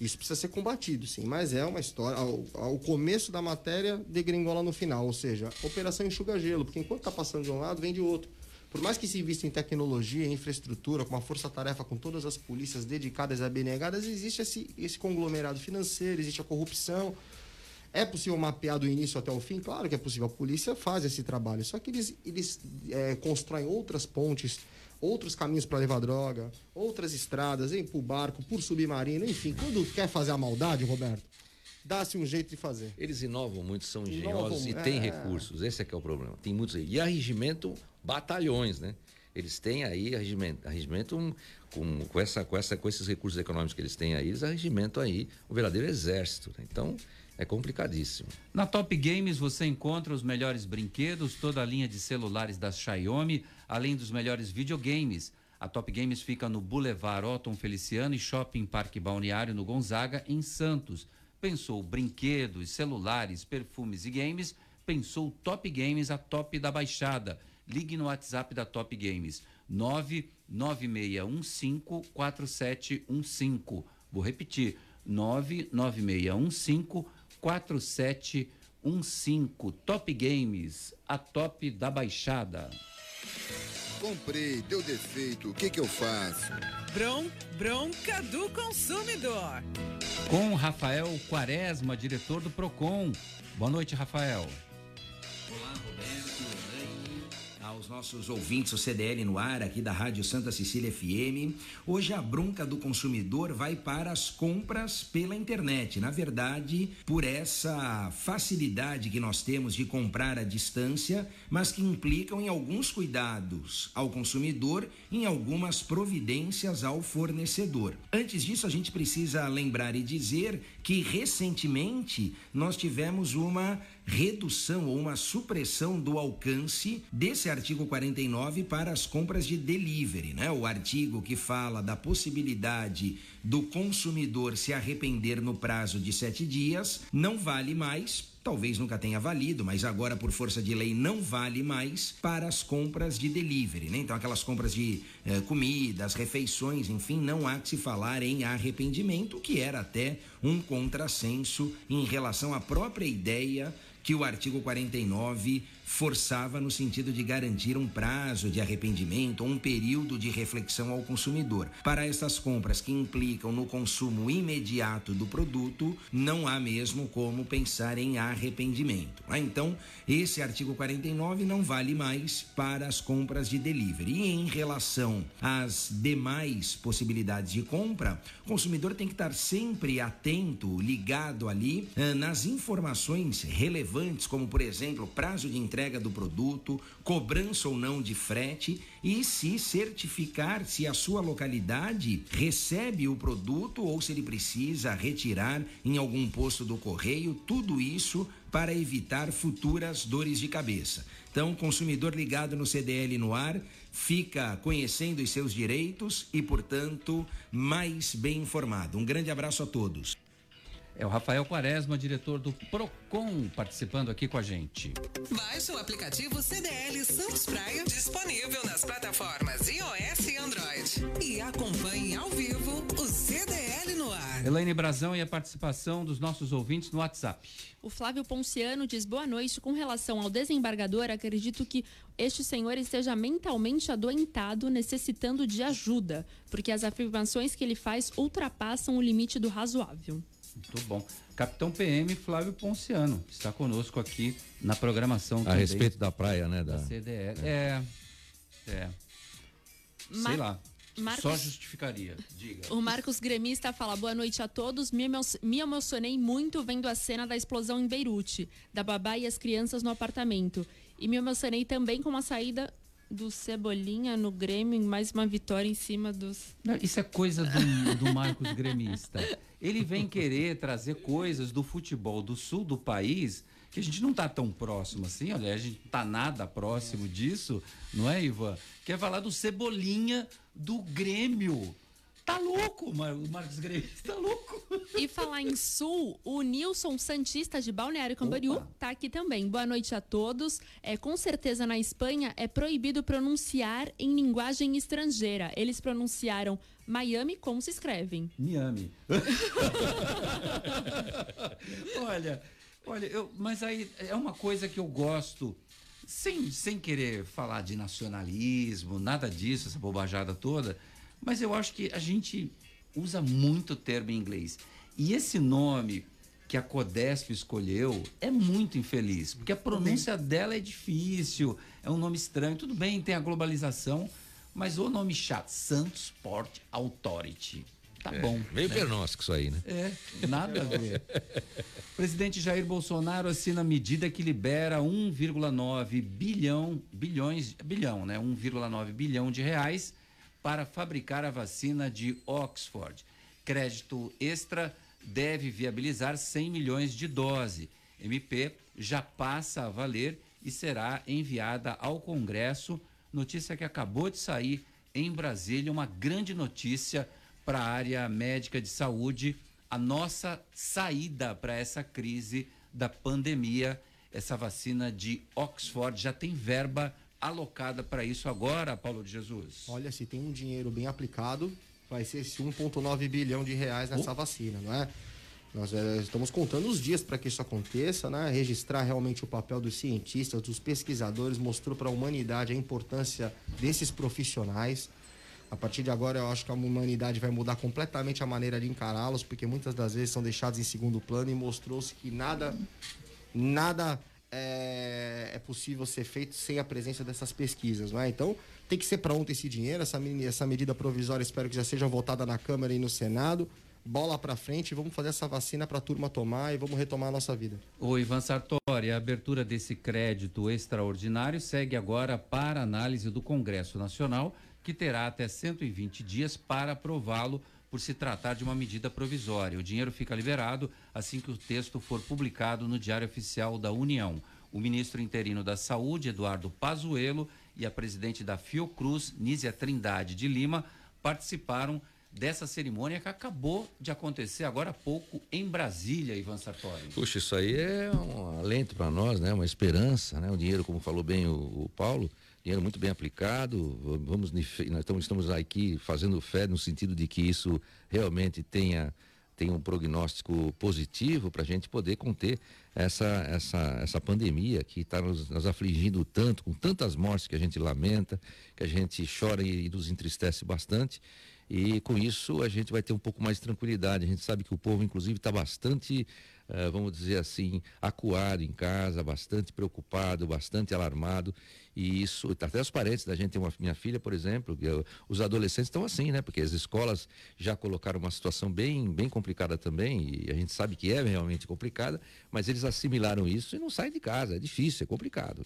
Isso precisa ser combatido, sim, mas é uma história. O começo da matéria degringola no final, ou seja, operação enxuga gelo, porque enquanto está passando de um lado, vem de outro. Por mais que se invista em tecnologia, em infraestrutura, com uma força-tarefa, com todas as polícias dedicadas e abnegadas, existe esse, esse conglomerado financeiro, existe a corrupção. É possível mapear do início até o fim? Claro que é possível. A polícia faz esse trabalho. Só que eles, eles é, constroem outras pontes outros caminhos para levar droga, outras estradas, hein, por barco, por submarino, enfim. Quando quer fazer a maldade, Roberto, dá-se um jeito de fazer. Eles inovam muito, são engenhosos inovam, e têm é... recursos. Esse é que é o problema. Tem muitos aí. E arregimento, batalhões, né? Eles têm aí arregimento, arregimento um, com, com, essa, com, essa, com esses recursos econômicos que eles têm aí, eles arregimentam aí um verdadeiro exército. Né? Então, é complicadíssimo. Na Top Games você encontra os melhores brinquedos, toda a linha de celulares da Xiaomi, além dos melhores videogames. A Top Games fica no Boulevard Otton Feliciano e Shopping Parque Balneário no Gonzaga, em Santos. Pensou brinquedos, celulares, perfumes e games? Pensou Top Games, a top da baixada. Ligue no WhatsApp da Top Games, 996154715. Vou repetir, 99615 4715. Top Games, a top da Baixada. Comprei, deu defeito, o que que eu faço? Bron, bronca do consumidor. Com Rafael Quaresma, diretor do Procon. Boa noite, Rafael. Olá, Roberto, aos nossos ouvintes, o CDL no ar, aqui da Rádio Santa Cecília FM. Hoje a bronca do consumidor vai para as compras pela internet. Na verdade, por essa facilidade que nós temos de comprar à distância, mas que implicam em alguns cuidados ao consumidor, em algumas providências ao fornecedor. Antes disso, a gente precisa lembrar e dizer que recentemente nós tivemos uma redução ou uma supressão do alcance desse artigo 49 para as compras de delivery, né? O artigo que fala da possibilidade do consumidor se arrepender no prazo de sete dias não vale mais talvez nunca tenha valido, mas agora por força de lei não vale mais para as compras de delivery, né? Então aquelas compras de eh, comidas, refeições, enfim, não há que se falar em arrependimento, que era até um contrassenso em relação à própria ideia que o artigo 49 forçava no sentido de garantir um prazo de arrependimento ou um período de reflexão ao consumidor. Para essas compras que implicam no consumo imediato do produto, não há mesmo como pensar em arrependimento. Ah, então, esse artigo 49 não vale mais para as compras de delivery. E em relação às demais possibilidades de compra, o consumidor tem que estar sempre atento, ligado ali ah, nas informações relevantes, como por exemplo, prazo de entrega entrega do produto, cobrança ou não de frete e se certificar se a sua localidade recebe o produto ou se ele precisa retirar em algum posto do correio, tudo isso para evitar futuras dores de cabeça. Então, consumidor ligado no CDL no ar fica conhecendo os seus direitos e, portanto, mais bem informado. Um grande abraço a todos. É o Rafael Quaresma, diretor do Procon, participando aqui com a gente. Baixe o aplicativo CDL Santos Praia, disponível nas plataformas iOS e Android. E acompanhe ao vivo o CDL no ar. Elaine Brazão e a participação dos nossos ouvintes no WhatsApp. O Flávio Ponciano diz boa noite. Com relação ao desembargador, acredito que este senhor esteja mentalmente adoentado, necessitando de ajuda, porque as afirmações que ele faz ultrapassam o limite do razoável. Muito bom. Capitão PM Flávio Ponciano está conosco aqui na programação. A também respeito da praia, né? Da, da CDL. É. É. Mar- Sei lá. Marcos- Só justificaria. Diga. O Marcos Gremista fala boa noite a todos. Me, emo- me emocionei muito vendo a cena da explosão em Beirute, da babá e as crianças no apartamento. E me emocionei também com a saída do Cebolinha no Grêmio, em mais uma vitória em cima dos. Não, Isso é coisa do, do Marcos Gremista. Ele vem querer trazer coisas do futebol do sul do país que a gente não está tão próximo assim, olha, a gente não está nada próximo disso, não é, Ivan? Quer falar do Cebolinha do Grêmio. Tá louco, Mar- o Marcos Gremista, tá louco. E falar em Sul, o Nilson Santista de Balneário Camboriú tá aqui também. Boa noite a todos. É, com certeza na Espanha é proibido pronunciar em linguagem estrangeira. Eles pronunciaram Miami como se escrevem. Miami. olha, olha, eu, mas aí é uma coisa que eu gosto, sem, sem querer falar de nacionalismo, nada disso, essa bobajada toda, mas eu acho que a gente usa muito o termo em inglês. E esse nome que a Codesp escolheu é muito infeliz, porque a pronúncia dela é difícil, é um nome estranho. Tudo bem, tem a globalização, mas o nome chato, Santos Port Authority. Tá É, bom. Meio né? pernóstico isso aí, né? É, nada a ver. Presidente Jair Bolsonaro assina medida que libera 1,9 bilhão, bilhões, bilhão, né? 1,9 bilhão de reais para fabricar a vacina de Oxford. Crédito extra deve viabilizar 100 milhões de dose. MP já passa a valer e será enviada ao Congresso. Notícia que acabou de sair em Brasília, uma grande notícia para a área médica de saúde, a nossa saída para essa crise da pandemia. Essa vacina de Oxford já tem verba alocada para isso agora, Paulo de Jesus. Olha, se tem um dinheiro bem aplicado, vai ser esse 1,9 bilhão de reais nessa vacina, não é? Nós é, estamos contando os dias para que isso aconteça, né? Registrar realmente o papel dos cientistas, dos pesquisadores, mostrou para a humanidade a importância desses profissionais. A partir de agora, eu acho que a humanidade vai mudar completamente a maneira de encará-los, porque muitas das vezes são deixados em segundo plano e mostrou-se que nada, nada é, é, possível ser feito sem a presença dessas pesquisas, não é? Então, tem que ser para ontem esse dinheiro, essa, essa medida provisória, espero que já seja votada na Câmara e no Senado bola para frente, vamos fazer essa vacina para a turma tomar e vamos retomar a nossa vida. O Ivan Sartori, a abertura desse crédito extraordinário segue agora para análise do Congresso Nacional, que terá até 120 dias para aprová-lo por se tratar de uma medida provisória. O dinheiro fica liberado assim que o texto for publicado no Diário Oficial da União. O ministro interino da Saúde, Eduardo Pazuello, e a presidente da Fiocruz, Nízia Trindade de Lima, participaram dessa cerimônia que acabou de acontecer agora há pouco em Brasília, Ivan Sartori. Puxa, isso aí é um alento para nós, né? Uma esperança, né? O dinheiro, como falou bem o, o Paulo, dinheiro muito bem aplicado. Vamos, nós estamos, aqui fazendo fé no sentido de que isso realmente tenha tem um prognóstico positivo para a gente poder conter essa, essa, essa pandemia que está nos, nos, afligindo tanto, com tantas mortes que a gente lamenta, que a gente chora e, e nos entristece bastante. E com isso a gente vai ter um pouco mais de tranquilidade. A gente sabe que o povo, inclusive, está bastante, uh, vamos dizer assim, acuado em casa, bastante preocupado, bastante alarmado. E isso, até os parentes da gente, tem uma minha filha, por exemplo, eu, os adolescentes estão assim, né? Porque as escolas já colocaram uma situação bem, bem complicada também, e a gente sabe que é realmente complicada, mas eles assimilaram isso e não saem de casa. É difícil, é complicado.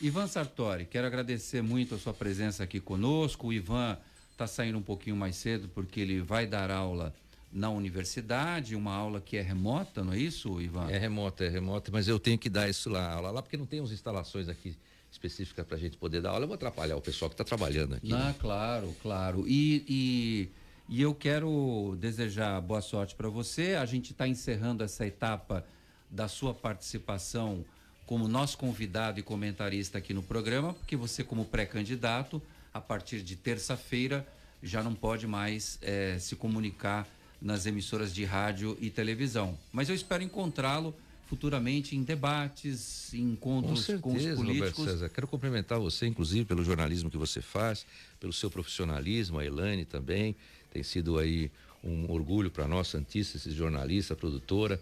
Ivan Sartori, quero agradecer muito a sua presença aqui conosco. O Ivan está saindo um pouquinho mais cedo porque ele vai dar aula na universidade, uma aula que é remota, não é isso, Ivan? É remota, é remota, mas eu tenho que dar isso lá, aula lá, porque não temos instalações aqui específicas para a gente poder dar aula. Eu vou atrapalhar o pessoal que está trabalhando aqui. Ah, né? claro, claro. E, e, e, eu quero desejar boa sorte para você. A gente está encerrando essa etapa da sua participação como nosso convidado e comentarista aqui no programa, porque você, como pré-candidato, a partir de terça-feira, já não pode mais é, se comunicar nas emissoras de rádio e televisão. Mas eu espero encontrá-lo futuramente em debates, em encontros com, certeza, com os políticos. Roberto César. Quero cumprimentar você, inclusive, pelo jornalismo que você faz, pelo seu profissionalismo, a Elaine também, tem sido aí um orgulho para nós, santistas, jornalista, produtora.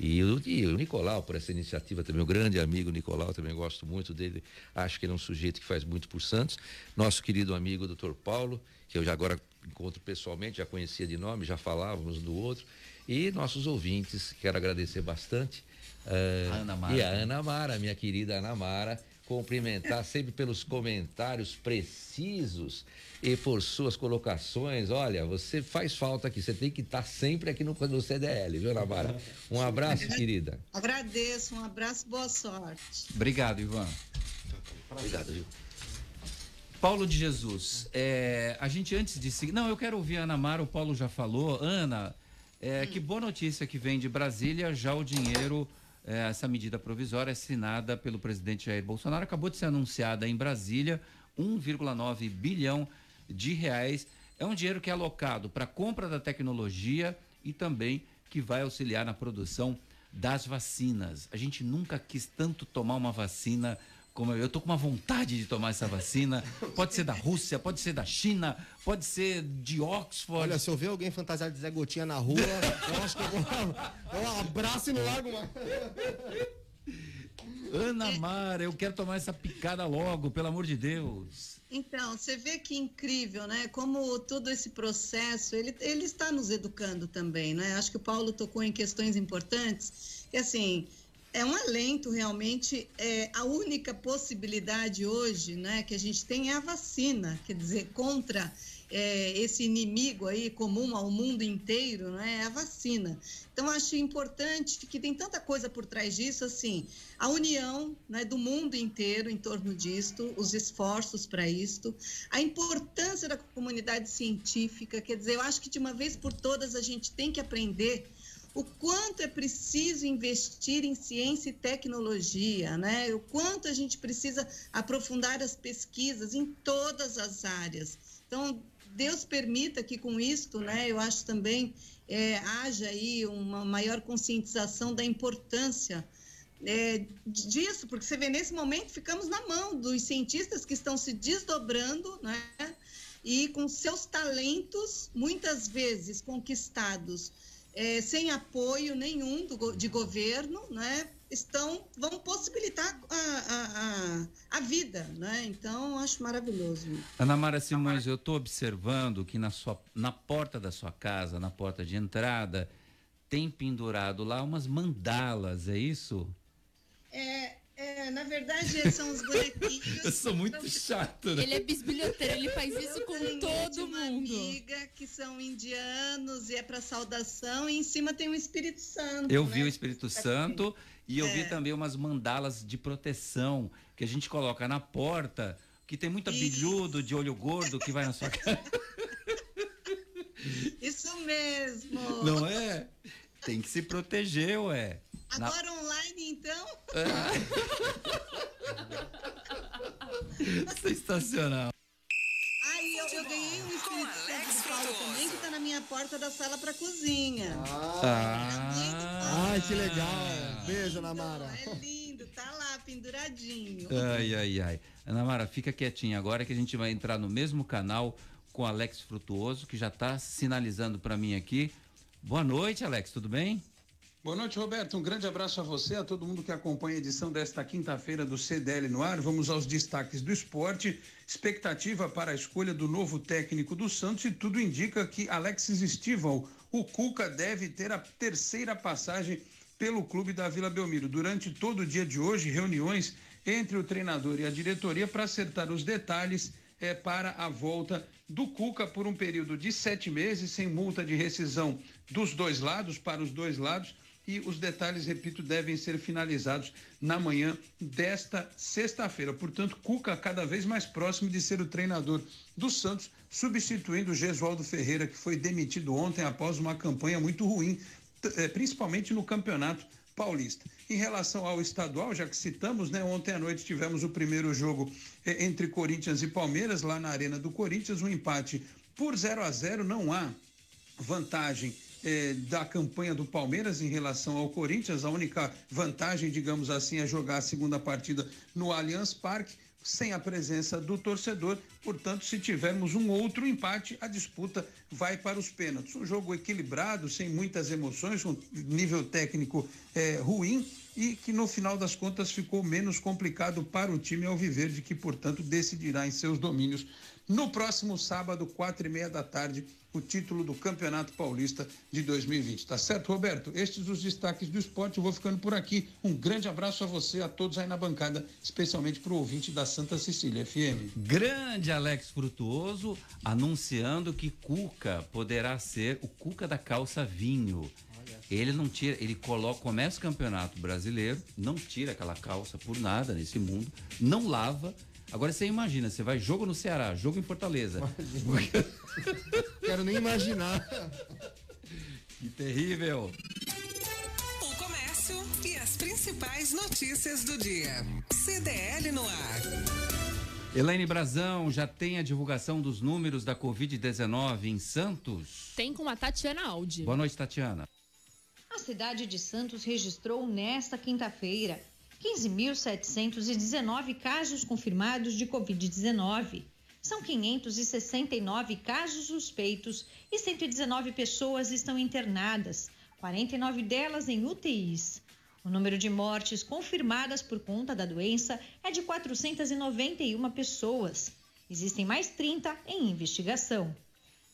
E o, e o Nicolau, por essa iniciativa também, o grande amigo Nicolau, também gosto muito dele. Acho que ele é um sujeito que faz muito por Santos. Nosso querido amigo doutor Paulo, que eu já agora encontro pessoalmente, já conhecia de nome, já falávamos do outro. E nossos ouvintes, quero agradecer bastante. Uh, Ana Mara. E a Ana Mara, minha querida Ana Mara, cumprimentar sempre pelos comentários precisos e por suas colocações. Olha, você faz falta aqui, você tem que estar sempre aqui no, no CDL, viu, Namara? Um abraço, querida. Agradeço, um abraço, boa sorte. Obrigado, Ivan. Obrigado, viu? Paulo de Jesus, é, a gente antes de seguir. Não, eu quero ouvir a Ana Mara, o Paulo já falou. Ana, é, hum. que boa notícia que vem de Brasília, já o dinheiro, é, essa medida provisória assinada pelo presidente Jair Bolsonaro, acabou de ser anunciada em Brasília, 1,9 bilhão de reais. É um dinheiro que é alocado para a compra da tecnologia e também que vai auxiliar na produção das vacinas. A gente nunca quis tanto tomar uma vacina como eu. Eu tô com uma vontade de tomar essa vacina. Pode ser da Rússia, pode ser da China, pode ser de Oxford. Olha, se eu ver alguém fantasiado de Zé Gotinha na rua, eu acho que eu vou eu abraço e não largo mais. Ana Mara, eu quero tomar essa picada logo, pelo amor de Deus. Então, você vê que incrível, né? Como todo esse processo, ele, ele está nos educando também, né? Acho que o Paulo tocou em questões importantes, que assim, é um alento realmente, é, a única possibilidade hoje, né, que a gente tem é a vacina, quer dizer, contra é, esse inimigo aí comum ao mundo inteiro, né, é a vacina. Então, acho importante que tem tanta coisa por trás disso, assim, a união né, do mundo inteiro em torno disto, os esforços para isto, a importância da comunidade científica, quer dizer, eu acho que de uma vez por todas a gente tem que aprender o quanto é preciso investir em ciência e tecnologia, né? O quanto a gente precisa aprofundar as pesquisas em todas as áreas. Então, Deus permita que com isto, né, eu acho também é, haja aí uma maior conscientização da importância é, disso, porque você vê nesse momento ficamos na mão dos cientistas que estão se desdobrando, né? E com seus talentos, muitas vezes conquistados é, sem apoio nenhum do, de governo, né? Estão, vão possibilitar a, a, a, vida, né? Então, acho maravilhoso. Ana Mara Simões, eu estou observando que na, sua, na porta da sua casa, na porta de entrada, tem pendurado lá umas mandalas, é isso? É, é, na verdade, são os bonequinhos. Eu sou muito chato, né? Ele é bisbilhoteiro, ele faz isso com todo uma mundo. amiga que são indianos e é para saudação e em cima tem o Espírito Santo. Eu né? vi o Espírito Santo e eu É. vi também umas mandalas de proteção que a gente coloca na porta, que tem muito abelhudo de olho gordo que vai na sua casa. Isso mesmo. Não é? Tem que se proteger, ué. Na- Agora online, então? Sensacional. Aí eu, eu ganhei um Espírito Santo de Paulo também, que tá na minha porta da sala para cozinha. Ah, Ai, que legal. Beijo, Namara. É lindo, tá lá, penduradinho. Ai, ai, ai. Ana Mara, fica quietinha agora que a gente vai entrar no mesmo canal com Alex Frutuoso, que já está sinalizando para mim aqui. Boa noite, Alex, tudo bem? Boa noite, Roberto. Um grande abraço a você, a todo mundo que acompanha a edição desta quinta-feira do CDL no ar. Vamos aos destaques do esporte. Expectativa para a escolha do novo técnico do Santos e tudo indica que Alexis Estival, o Cuca, deve ter a terceira passagem pelo clube da Vila Belmiro. Durante todo o dia de hoje, reuniões entre o treinador e a diretoria para acertar os detalhes é, para a volta do Cuca por um período de sete meses, sem multa de rescisão dos dois lados, para os dois lados. E os detalhes, repito, devem ser finalizados na manhã desta sexta-feira. Portanto, Cuca cada vez mais próximo de ser o treinador do Santos, substituindo o Gesualdo Ferreira, que foi demitido ontem após uma campanha muito ruim, eh, principalmente no campeonato paulista. Em relação ao estadual, já que citamos, né, ontem à noite tivemos o primeiro jogo eh, entre Corinthians e Palmeiras, lá na Arena do Corinthians, um empate por 0 a 0 não há vantagem eh, da campanha do Palmeiras em relação ao Corinthians. A única vantagem, digamos assim, é jogar a segunda partida no Allianz Parque, sem a presença do torcedor. Portanto, se tivermos um outro empate, a disputa vai para os pênaltis. Um jogo equilibrado, sem muitas emoções, um nível técnico eh, ruim e que no final das contas ficou menos complicado para o time Alviverde, que, portanto, decidirá em seus domínios no próximo sábado, quatro e meia da tarde, o título do Campeonato Paulista de 2020. Tá certo, Roberto? Estes os destaques do esporte. Eu vou ficando por aqui. Um grande abraço a você, a todos aí na bancada, especialmente para o ouvinte da Santa Cecília FM. Grande Alex Frutuoso anunciando que Cuca poderá ser o Cuca da calça vinho. Ele não tira, ele coloca, começa o campeonato brasileiro, não tira aquela calça por nada nesse mundo, não lava. Agora você imagina, você vai jogo no Ceará, jogo em Fortaleza. Quero nem imaginar. Que terrível. O comércio e as principais notícias do dia. CDL no ar. Elaine Brazão, já tem a divulgação dos números da Covid-19 em Santos? Tem com a Tatiana Aldi. Boa noite, Tatiana. A cidade de Santos registrou nesta quinta-feira 15.719 casos confirmados de Covid-19. São 569 casos suspeitos e 119 pessoas estão internadas, 49 delas em UTIs. O número de mortes confirmadas por conta da doença é de 491 pessoas. Existem mais 30 em investigação.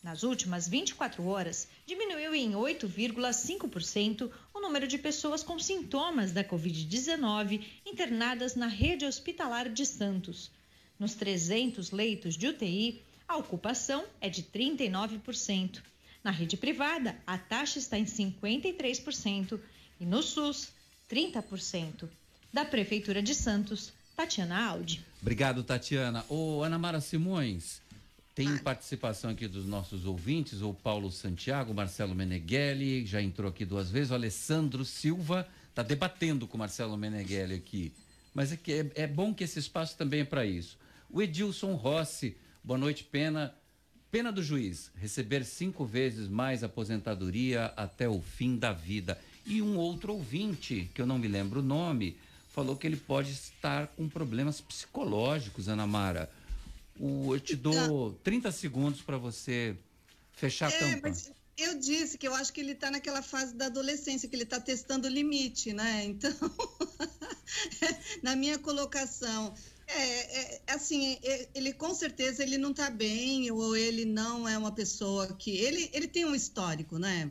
Nas últimas 24 horas, diminuiu em 8,5% o número de pessoas com sintomas da Covid-19 internadas na rede hospitalar de Santos. Nos 300 leitos de UTI, a ocupação é de 39%. Na rede privada, a taxa está em 53% e no SUS, 30%. Da Prefeitura de Santos, Tatiana Aldi. Obrigado, Tatiana. Ô, Ana Mara Simões, tem participação aqui dos nossos ouvintes, o Paulo Santiago, Marcelo Meneghelli, já entrou aqui duas vezes, o Alessandro Silva está debatendo com o Marcelo Meneghelli aqui. Mas é, que é, é bom que esse espaço também é para isso. O Edilson Rossi, boa noite, Pena. Pena do juiz, receber cinco vezes mais aposentadoria até o fim da vida. E um outro ouvinte, que eu não me lembro o nome, falou que ele pode estar com problemas psicológicos, Ana Mara. O, eu te dou 30 segundos para você fechar a É, tampa. mas eu disse que eu acho que ele está naquela fase da adolescência, que ele está testando o limite, né? Então, na minha colocação, é, é, assim, é, ele com certeza ele não está bem, ou ele não é uma pessoa que. Ele, ele tem um histórico, né,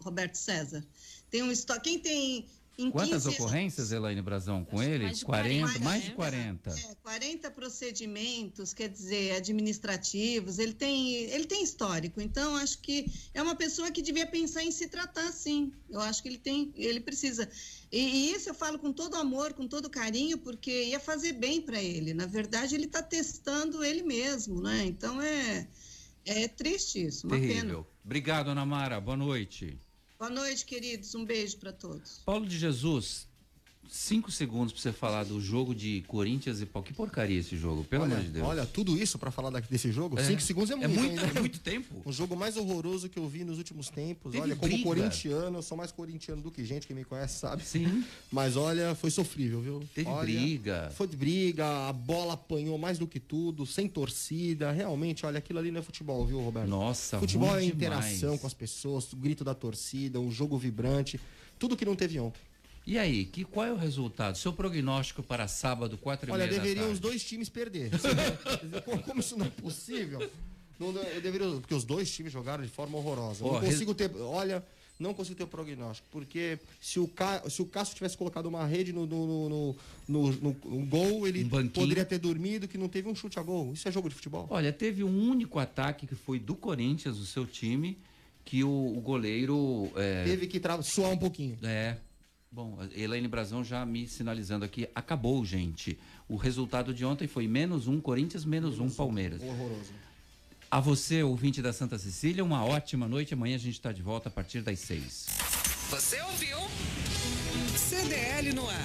Roberto César? Tem um histórico. Quem tem. Em Quantas 15 ocorrências, Elaine Brazão, com ele? mais de 40, 40, mais de né? 40. É, 40 procedimentos, quer dizer, administrativos, ele tem, ele tem histórico. Então, acho que é uma pessoa que devia pensar em se tratar, sim. Eu acho que ele tem, ele precisa. E, e isso eu falo com todo amor, com todo carinho, porque ia fazer bem para ele. Na verdade, ele está testando ele mesmo, né? Então, é, é triste isso, uma pena. Terrível. Obrigado, Ana Mara. Boa noite. Boa noite, queridos. Um beijo para todos. Paulo de Jesus, cinco segundos para você falar do jogo de Corinthians e Pau. Que porcaria esse jogo, pelo olha, amor de Deus. Olha, tudo isso pra falar desse jogo? É. Cinco segundos é É muito. muito- ainda. é muito tempo. O jogo mais horroroso que eu vi nos últimos tempos. Teve olha, como briga. corintiano, eu sou mais corintiano do que gente que me conhece, sabe? Sim. Mas olha, foi sofrível, viu? Teve Olha, briga. Foi de briga, a bola apanhou mais do que tudo, sem torcida. Realmente, olha, aquilo ali não é futebol, viu, Roberto? Nossa, Futebol é interação demais. com as pessoas, o grito da torcida, um jogo vibrante. Tudo que não teve ontem. E aí, que, qual é o resultado? Seu prognóstico para sábado, quatro e Olha, deveriam os dois times perder. Como, isso não é possível? Não, eu deveria, porque os dois times jogaram de forma horrorosa. Ó, não consigo ter. Olha, não consigo ter prognóstico. Porque se o, Ca, se o Cássio tivesse colocado uma rede no, no, no, no, gol, ele Um poderia ter dormido que não teve um chute a gol. Isso é jogo de futebol. Olha, teve um único ataque que foi do Corinthians, o seu time, que o, o goleiro. É, Teve que suar um pouquinho. É. Bom, Elaine Brazão já me sinalizando aqui, acabou, gente. O resultado de ontem foi menos um Corinthians, menos um Palmeiras. Horroroso. A você, ouvinte da Santa Cecília, uma ótima noite. Amanhã a gente está de volta a partir das seis. Você ouviu? CDL no ar.